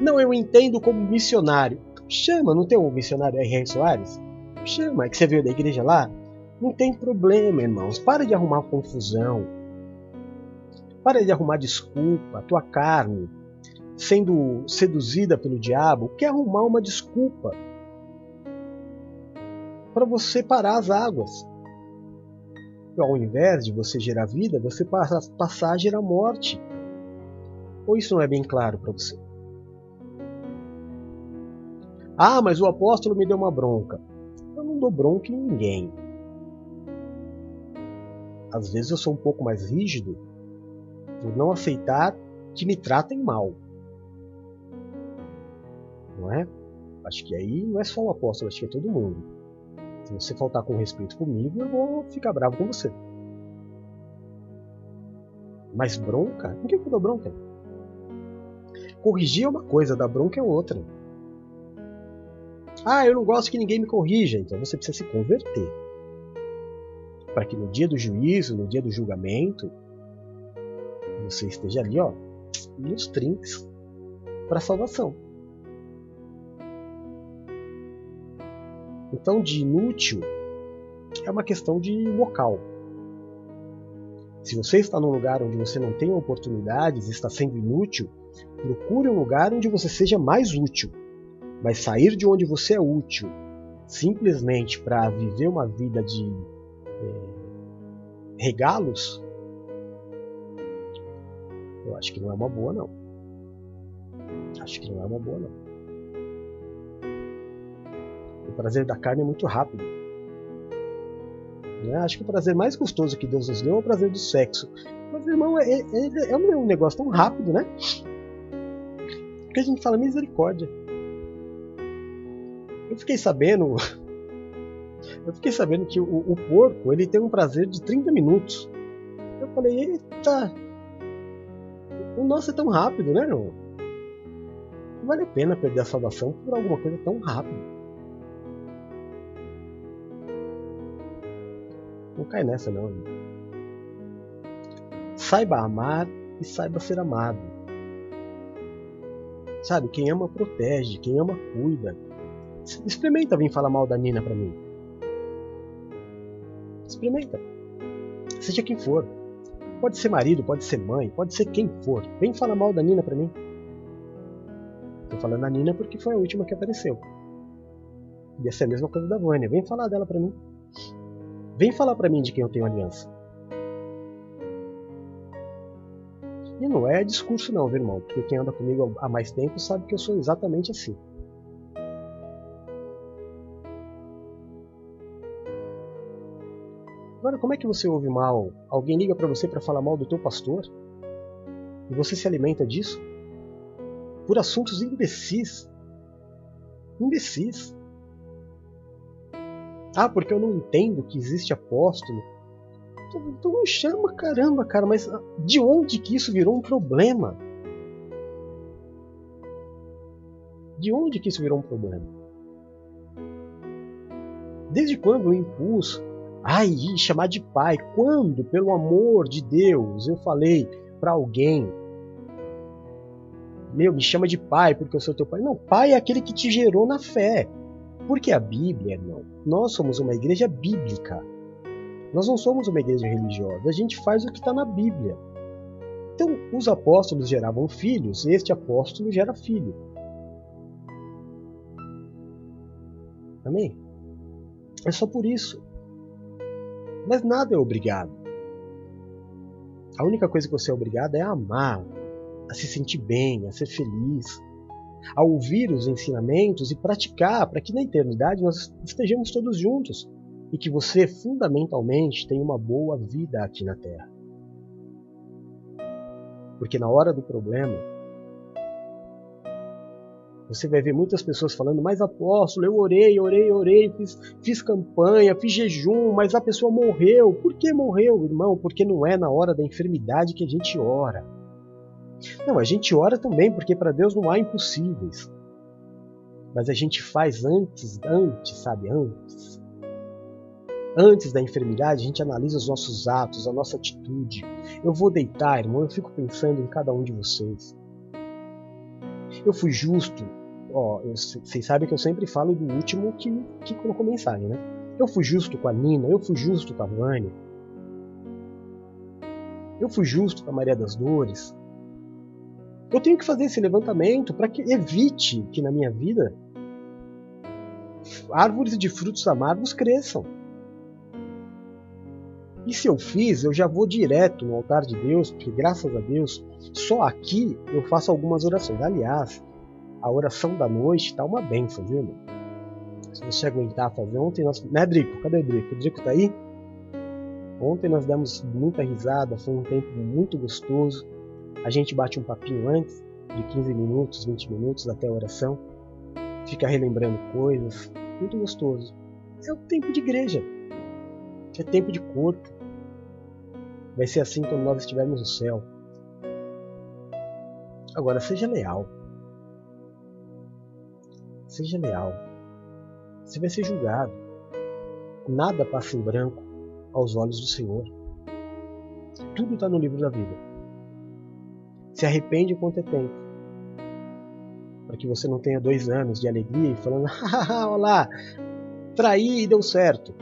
Não, eu entendo como missionário. Chama, não tem um missionário R.R. Soares? Chama, é que você veio da igreja lá? Não tem problema, irmãos. Para de arrumar confusão. Para de arrumar desculpa. A tua carne, sendo seduzida pelo diabo, quer arrumar uma desculpa para você parar as águas. Ao invés de você gerar vida, você passa, passar a gerar morte. Ou isso não é bem claro para você? Ah, mas o apóstolo me deu uma bronca. Eu não dou bronca em ninguém. Às vezes eu sou um pouco mais rígido por não aceitar que me tratem mal não é? Acho que aí não é só o apóstolo, acho que é todo mundo. Se você faltar com respeito comigo, eu vou ficar bravo com você. Mas bronca? Ninguém que dá bronca. Corrigir é uma coisa, dar bronca é outra. Ah, eu não gosto que ninguém me corrija. Então você precisa se converter. Para que no dia do juízo, no dia do julgamento, você esteja ali, ó, nos trinques para salvação. Então, de inútil é uma questão de local. Se você está num lugar onde você não tem oportunidades, está sendo inútil, procure um lugar onde você seja mais útil. Mas sair de onde você é útil simplesmente para viver uma vida de é, regalos, eu acho que não é uma boa não. Acho que não é uma boa não prazer da carne é muito rápido. Né? Acho que o prazer mais gostoso que Deus nos deu é o prazer do sexo. Mas, irmão, é, é, é um negócio tão rápido, né? Que a gente fala misericórdia. Eu fiquei sabendo. [LAUGHS] Eu fiquei sabendo que o, o porco ele tem um prazer de 30 minutos. Eu falei, eita! O nosso é tão rápido, né, irmão? Não vale a pena perder a salvação por alguma coisa tão rápida. Cai nessa não. Saiba amar e saiba ser amado. Sabe, quem ama protege, quem ama cuida. Experimenta vir falar mal da Nina pra mim. Experimenta. Seja quem for. Pode ser marido, pode ser mãe, pode ser quem for. Vem falar mal da Nina pra mim. Tô falando da Nina porque foi a última que apareceu. Ia ser a mesma coisa da Vânia. Vem falar dela pra mim. Vem falar para mim de quem eu tenho aliança. E não é discurso não, viu, irmão? Porque quem anda comigo há mais tempo sabe que eu sou exatamente assim. Agora, como é que você ouve mal? Alguém liga para você para falar mal do teu pastor? E você se alimenta disso? por assuntos imbecis. Imbecis. Ah, porque eu não entendo que existe apóstolo. Então, não chama, caramba, cara, mas de onde que isso virou um problema? De onde que isso virou um problema? Desde quando o impulso, ai, chamar de pai, quando, pelo amor de Deus, eu falei para alguém, meu, me chama de pai porque eu sou teu pai. Não, pai é aquele que te gerou na fé. Porque a Bíblia, irmão, nós somos uma igreja bíblica. Nós não somos uma igreja religiosa. A gente faz o que está na Bíblia. Então, os apóstolos geravam filhos, este apóstolo gera filho. Amém? É só por isso. Mas nada é obrigado. A única coisa que você é obrigado é amar, a se sentir bem, a ser feliz, a ouvir os ensinamentos e praticar para que na eternidade nós estejamos todos juntos e que você fundamentalmente tenha uma boa vida aqui na Terra. Porque na hora do problema, você vai ver muitas pessoas falando, mas apóstolo, eu orei, orei, orei, fiz, fiz campanha, fiz jejum, mas a pessoa morreu. Por que morreu, irmão? Porque não é na hora da enfermidade que a gente ora. Não, a gente ora também, porque para Deus não há impossíveis. Mas a gente faz antes, antes, sabe, antes. Antes da enfermidade, a gente analisa os nossos atos, a nossa atitude. Eu vou deitar, irmão, eu fico pensando em cada um de vocês. Eu fui justo. Ó, vocês sabem que eu sempre falo do último que, que colocou mensagem, né? Eu fui justo com a Nina, eu fui justo com a Vânia. Eu fui justo com a Maria das Dores. Eu tenho que fazer esse levantamento para que evite que na minha vida árvores de frutos amargos cresçam. E se eu fiz, eu já vou direto no altar de Deus, porque graças a Deus, só aqui eu faço algumas orações. Aliás, a oração da noite está uma benção, viu, irmão? Se você aguentar fazer. Ontem nós. Né, Drico? Cadê o Drico? O Drico tá aí? Ontem nós demos muita risada, foi um tempo muito gostoso. A gente bate um papinho antes, de 15 minutos, 20 minutos até a oração, fica relembrando coisas, muito gostoso. É o tempo de igreja, é tempo de corpo. Vai ser assim quando nós estivermos no céu. Agora, seja leal. Seja leal. Você vai ser julgado. Nada passa em branco aos olhos do Senhor. Tudo está no livro da vida se arrepende quanto é tempo. Para que você não tenha dois anos de alegria e falando, [LAUGHS] olá, traí e deu certo.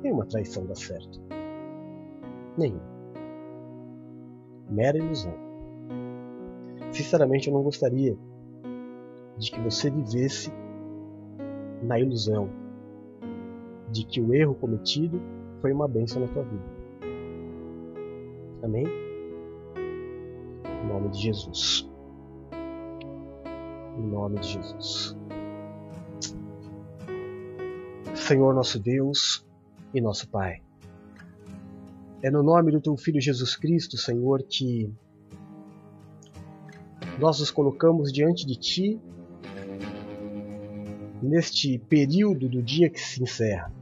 Nenhuma traição dá certo. Nenhuma. Mera ilusão. Sinceramente, eu não gostaria de que você vivesse na ilusão de que o erro cometido foi uma bênção na tua vida. Amém? Em nome de Jesus. Em nome de Jesus. Senhor nosso Deus e nosso Pai. É no nome do Teu Filho Jesus Cristo, Senhor, que nós nos colocamos diante de Ti neste período do dia que se encerra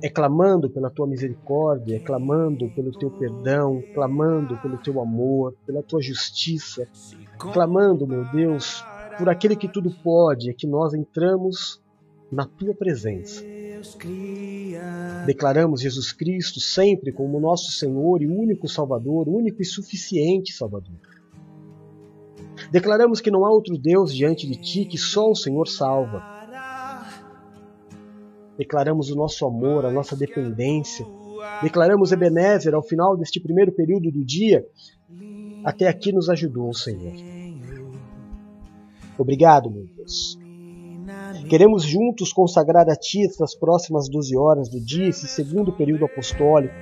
é clamando pela tua misericórdia, é clamando pelo teu perdão, clamando pelo teu amor, pela tua justiça, clamando, meu Deus, por aquele que tudo pode, é que nós entramos na tua presença. Declaramos Jesus Cristo sempre como nosso Senhor e único Salvador, único e suficiente Salvador. Declaramos que não há outro Deus diante de ti, que só o Senhor salva declaramos o nosso amor, a nossa dependência, declaramos Ebenezer ao final deste primeiro período do dia. Até aqui nos ajudou o Senhor. Obrigado, meu Deus. Queremos juntos consagrar a Ti essas próximas 12 horas do dia, esse segundo período apostólico.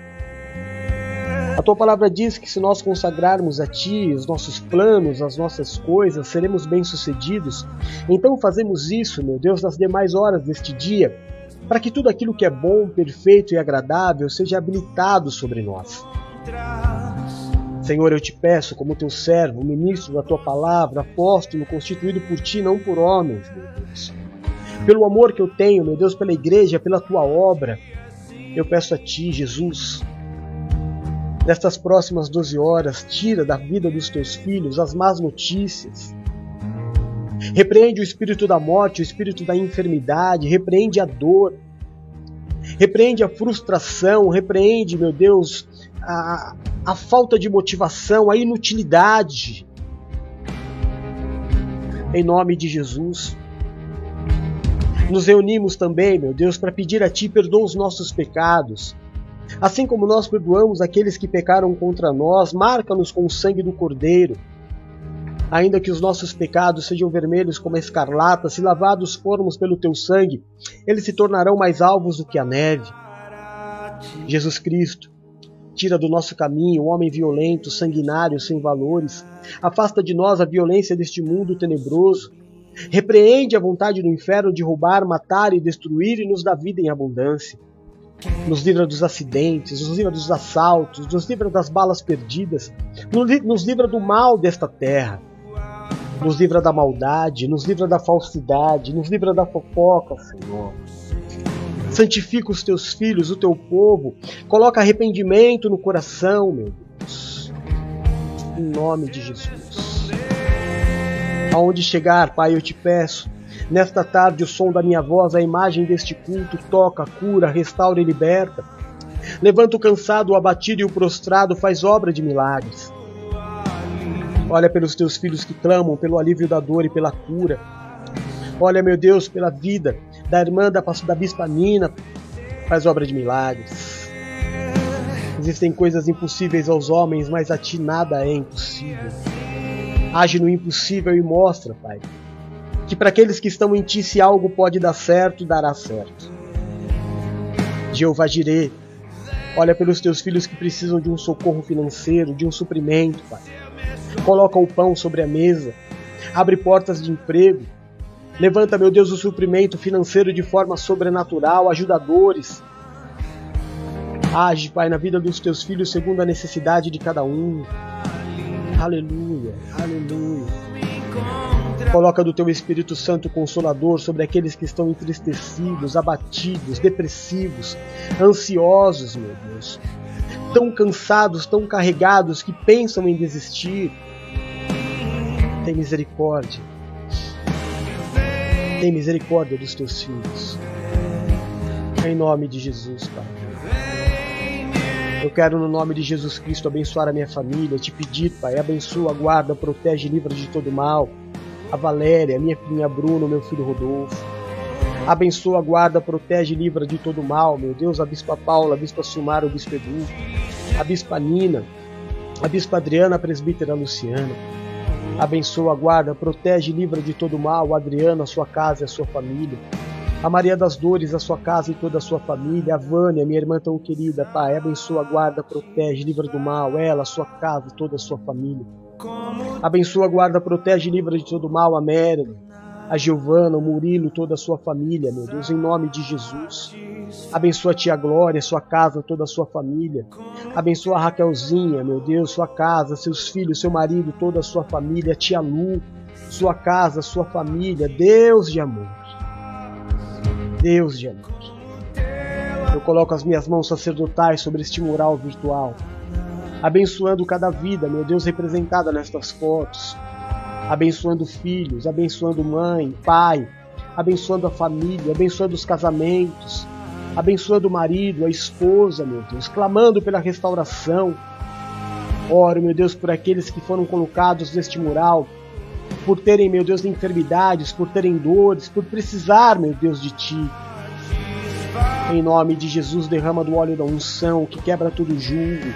A Tua palavra diz que se nós consagrarmos a Ti os nossos planos, as nossas coisas, seremos bem-sucedidos. Então fazemos isso, meu Deus, nas demais horas deste dia, para que tudo aquilo que é bom, perfeito e agradável seja habilitado sobre nós. Senhor, eu te peço, como teu servo, ministro da tua palavra, apóstolo, constituído por ti, não por homens, meu Deus. Pelo amor que eu tenho, meu Deus, pela igreja, pela tua obra, eu peço a ti, Jesus, nestas próximas 12 horas, tira da vida dos teus filhos as más notícias. Repreende o espírito da morte, o espírito da enfermidade, repreende a dor, repreende a frustração, repreende, meu Deus, a, a falta de motivação, a inutilidade. Em nome de Jesus. Nos reunimos também, meu Deus, para pedir a Ti perdoa os nossos pecados. Assim como nós perdoamos aqueles que pecaram contra nós, marca-nos com o sangue do Cordeiro. Ainda que os nossos pecados sejam vermelhos como a escarlata, se lavados formos pelo Teu sangue, eles se tornarão mais alvos do que a neve. Jesus Cristo, tira do nosso caminho o homem violento, sanguinário, sem valores. Afasta de nós a violência deste mundo tenebroso. Repreende a vontade do inferno de roubar, matar e destruir e nos dá vida em abundância. Nos livra dos acidentes, nos livra dos assaltos, nos livra das balas perdidas, nos livra do mal desta terra, nos livra da maldade, nos livra da falsidade, nos livra da fofoca, Senhor. Santifica os teus filhos, o teu povo, coloca arrependimento no coração, meu Deus. Em nome de Jesus aonde chegar, Pai, eu te peço. Nesta tarde, o som da minha voz, a imagem deste culto, toca, cura, restaura e liberta. Levanta o cansado, o abatido e o prostrado, faz obra de milagres. Olha pelos teus filhos que clamam pelo alívio da dor e pela cura. Olha, meu Deus, pela vida da irmã da, da Bispa Nina, faz obra de milagres. Existem coisas impossíveis aos homens, mas a ti nada é impossível. Age no impossível e mostra, Pai, que para aqueles que estão em Ti, se algo pode dar certo, dará certo. Jeová Jireh, olha pelos teus filhos que precisam de um socorro financeiro, de um suprimento, Pai. Coloca o pão sobre a mesa, abre portas de emprego, levanta, meu Deus, o suprimento financeiro de forma sobrenatural, ajudadores. Age, Pai, na vida dos teus filhos segundo a necessidade de cada um. Aleluia, aleluia. Coloca do teu Espírito Santo Consolador sobre aqueles que estão entristecidos, abatidos, depressivos, ansiosos, meu Deus. Tão cansados, tão carregados que pensam em desistir. Tem misericórdia. Tem misericórdia dos teus filhos. Em nome de Jesus, Pai. Eu quero, no nome de Jesus Cristo, abençoar a minha família, te pedir, Pai, abençoa, guarda, protege, livra de todo mal. A Valéria, minha filhinha Bruno, meu filho Rodolfo. Abençoa, guarda, protege, livra de todo mal, meu Deus, a Bispa Paula, a Bispa Silmara, o Bispo Edu, a Bispa Nina, a Bispa Adriana, a Presbítera Luciana. Abençoa, guarda, protege, livra de todo mal, a Adriana, a sua casa e a sua família. A Maria das Dores, a sua casa e toda a sua família, a Vânia, minha irmã tão querida, Pai, abençoa, guarda, protege, livra do mal, ela, a sua casa e toda a sua família. Abençoa, guarda, protege, livra de todo mal a Mérida, a Giovana, o Murilo, toda a sua família, meu Deus, em nome de Jesus. Abençoa a tia Glória, sua casa, toda a sua família. Abençoa a Raquelzinha, meu Deus, sua casa, seus filhos, seu marido, toda a sua família, a tia Lu, sua casa, sua família, Deus de amor. Deus de amor. Eu coloco as minhas mãos sacerdotais sobre este mural virtual, abençoando cada vida, meu Deus, representada nestas fotos, abençoando filhos, abençoando mãe, pai, abençoando a família, abençoando os casamentos, abençoando o marido, a esposa, meu Deus, clamando pela restauração. Oro, meu Deus, por aqueles que foram colocados neste mural, por terem, meu Deus, enfermidades, por terem dores, por precisar, meu Deus, de Ti. Em nome de Jesus, derrama do óleo da unção que quebra todo julgo.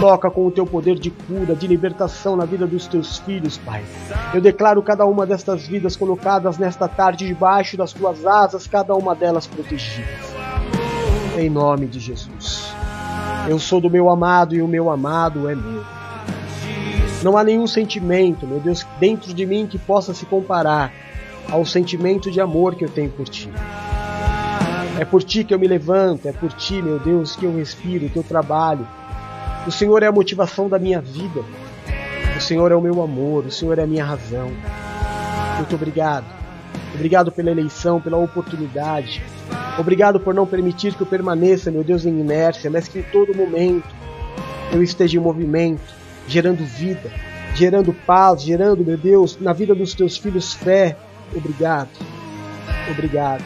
Toca com o teu poder de cura, de libertação na vida dos teus filhos, Pai. Eu declaro cada uma destas vidas colocadas nesta tarde debaixo das tuas asas, cada uma delas protegidas. Em nome de Jesus. Eu sou do meu amado e o meu amado é meu. Não há nenhum sentimento, meu Deus, dentro de mim que possa se comparar ao sentimento de amor que eu tenho por ti. É por ti que eu me levanto, é por ti, meu Deus, que eu respiro, que eu trabalho. O Senhor é a motivação da minha vida. O Senhor é o meu amor, o Senhor é a minha razão. Muito obrigado. Obrigado pela eleição, pela oportunidade. Obrigado por não permitir que eu permaneça, meu Deus, em inércia, mas que em todo momento eu esteja em movimento, gerando vida, gerando paz, gerando, meu Deus, na vida dos teus filhos fé. Obrigado. Obrigado.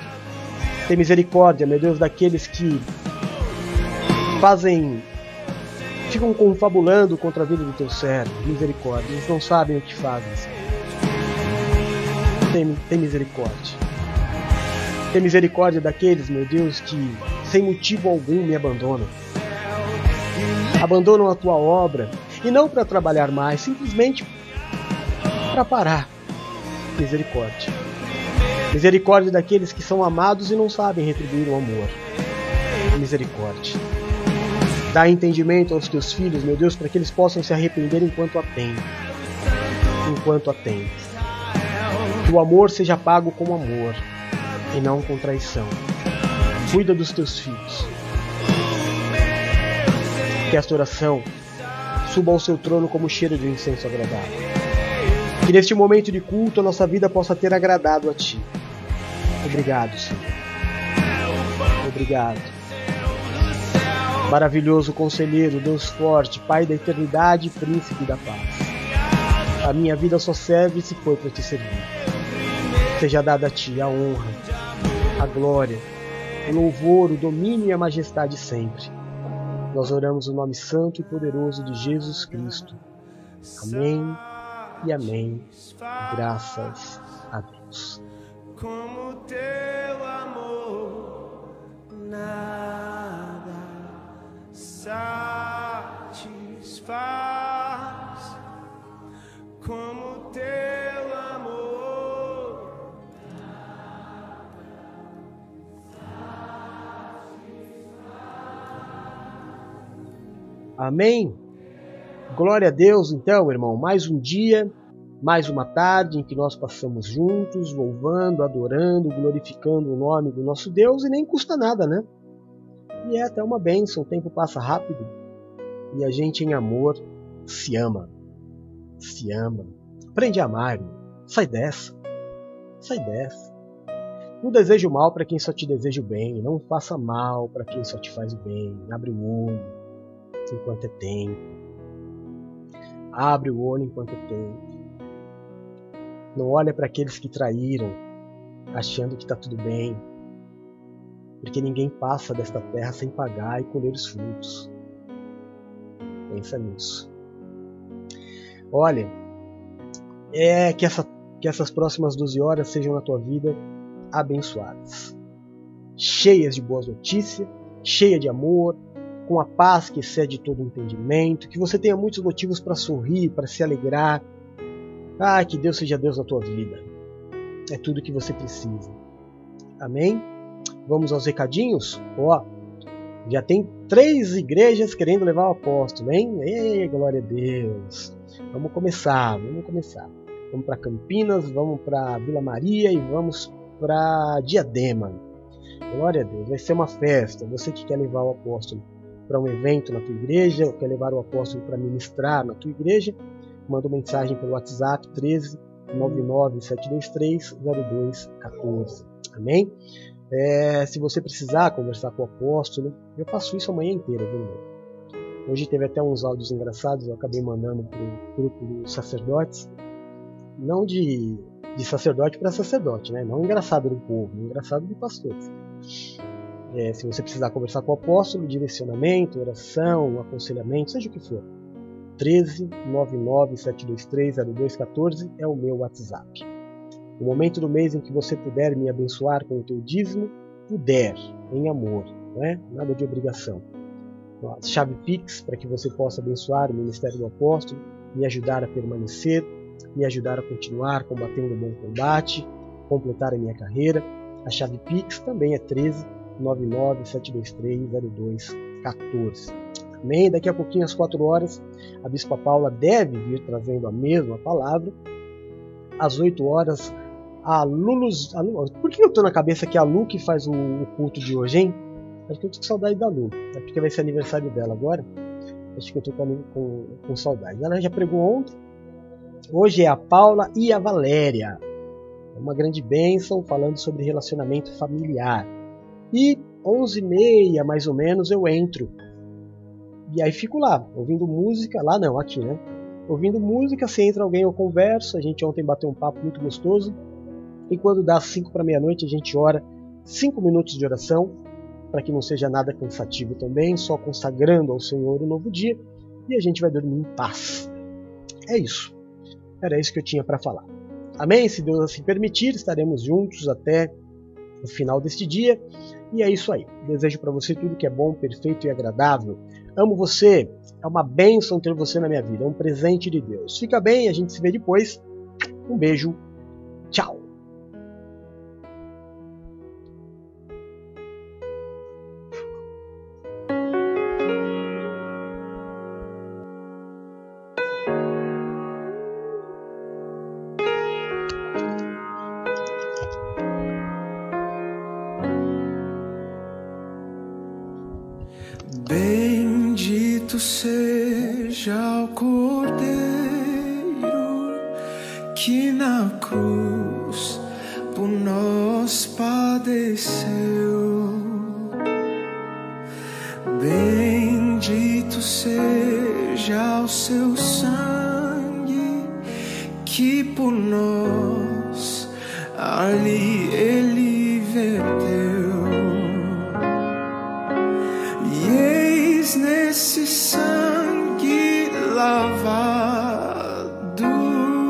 Tem misericórdia, meu Deus, daqueles que fazem ficam confabulando contra a vida do teu servo. Misericórdia. Eles não sabem o que fazem. Tem, tem misericórdia. Tem misericórdia daqueles, meu Deus, que sem motivo algum me abandonam. Abandonam a tua obra e não para trabalhar mais, simplesmente para parar. Misericórdia. Misericórdia daqueles que são amados e não sabem retribuir o amor. Misericórdia. Dá entendimento aos teus filhos, meu Deus, para que eles possam se arrepender enquanto a têm. Enquanto a têm. Que o amor seja pago com amor e não com traição. Cuida dos teus filhos. Que esta oração suba ao seu trono como cheiro de um incenso agradável. Que neste momento de culto a nossa vida possa ter agradado a Ti. Obrigado, Senhor. Obrigado. Maravilhoso conselheiro, Deus forte, Pai da eternidade, Príncipe da paz. A minha vida só serve se for para te servir. Seja dada a Ti a honra, a glória, o louvor, o domínio e a majestade sempre nós oramos o nome santo e poderoso de Jesus Cristo. Amém e amém. Graças a Deus. Como teu amor nada satisfaz. Como teu Amém? Glória a Deus, então, irmão. Mais um dia, mais uma tarde em que nós passamos juntos, louvando, adorando, glorificando o nome do nosso Deus e nem custa nada, né? E é até uma bênção, o tempo passa rápido e a gente, em amor, se ama. Se ama. Aprende a amar. Sai dessa. Sai dessa. Não desejo mal para quem só te deseja o bem. Não faça mal para quem só te faz o bem. Abre o olho enquanto é tempo. Abre o olho enquanto é tempo. Não olha para aqueles que traíram, achando que está tudo bem. Porque ninguém passa desta terra sem pagar e colher os frutos. Pensa nisso. Olha, é que, essa, que essas próximas 12 horas sejam na tua vida abençoadas, cheias de boas notícias, cheia de amor, com a paz que excede todo entendimento, que você tenha muitos motivos para sorrir, para se alegrar. Ah, que Deus seja Deus na tua vida. É tudo que você precisa. Amém? Vamos aos recadinhos? Ó, já tem três igrejas querendo levar o apóstolo, hein? Ei, glória a Deus. Vamos começar, vamos começar. Vamos para Campinas, vamos para Vila Maria e vamos para Diadema. Glória a Deus, vai ser uma festa. Você que quer levar o apóstolo para um evento na tua igreja, ou quer levar o apóstolo para ministrar na tua igreja, manda uma mensagem pelo WhatsApp 13 99723 0214. Amém? É, se você precisar conversar com o apóstolo, eu faço isso a manhã inteira, viu? Hoje teve até uns áudios engraçados, eu acabei mandando para o grupo dos sacerdotes, não de, de sacerdote para sacerdote, né? não engraçado do povo, engraçado de pastores. É, se você precisar conversar com o apóstolo, direcionamento, oração, aconselhamento, seja o que for. 13 99 723 0214 é o meu WhatsApp. No momento do mês em que você puder me abençoar com o teu dízimo, puder, em amor, não é? nada de obrigação. A chave Pix para que você possa abençoar o ministério do apóstolo, me ajudar a permanecer, me ajudar a continuar combatendo o bom combate, completar a minha carreira. A chave Pix também é 13 997230214. Amém? Daqui a pouquinho, às 4 horas, a Bispa Paula deve vir trazendo a mesma palavra. Às 8 horas, a Lulus. A por que eu estou na cabeça que é a Lu que faz o, o culto de hoje, hein? Acho que eu tô com saudade da Lu. É porque vai ser aniversário dela agora. Acho que eu tô com, com, com saudade. Ela já pregou ontem. Hoje é a Paula e a Valéria. É uma grande bênção falando sobre relacionamento familiar. E 11h30 mais ou menos eu entro. E aí fico lá, ouvindo música. Lá não, aqui, né? Ouvindo música, se entra alguém eu converso. A gente ontem bateu um papo muito gostoso. E quando dá 5 para meia-noite, a gente ora 5 minutos de oração, para que não seja nada cansativo também, só consagrando ao Senhor o novo dia. E a gente vai dormir em paz. É isso. Era isso que eu tinha para falar. Amém? Se Deus assim permitir, estaremos juntos até o final deste dia. E é isso aí. Desejo para você tudo que é bom, perfeito e agradável. Amo você. É uma bênção ter você na minha vida. É um presente de Deus. Fica bem, a gente se vê depois. Um beijo. Tchau.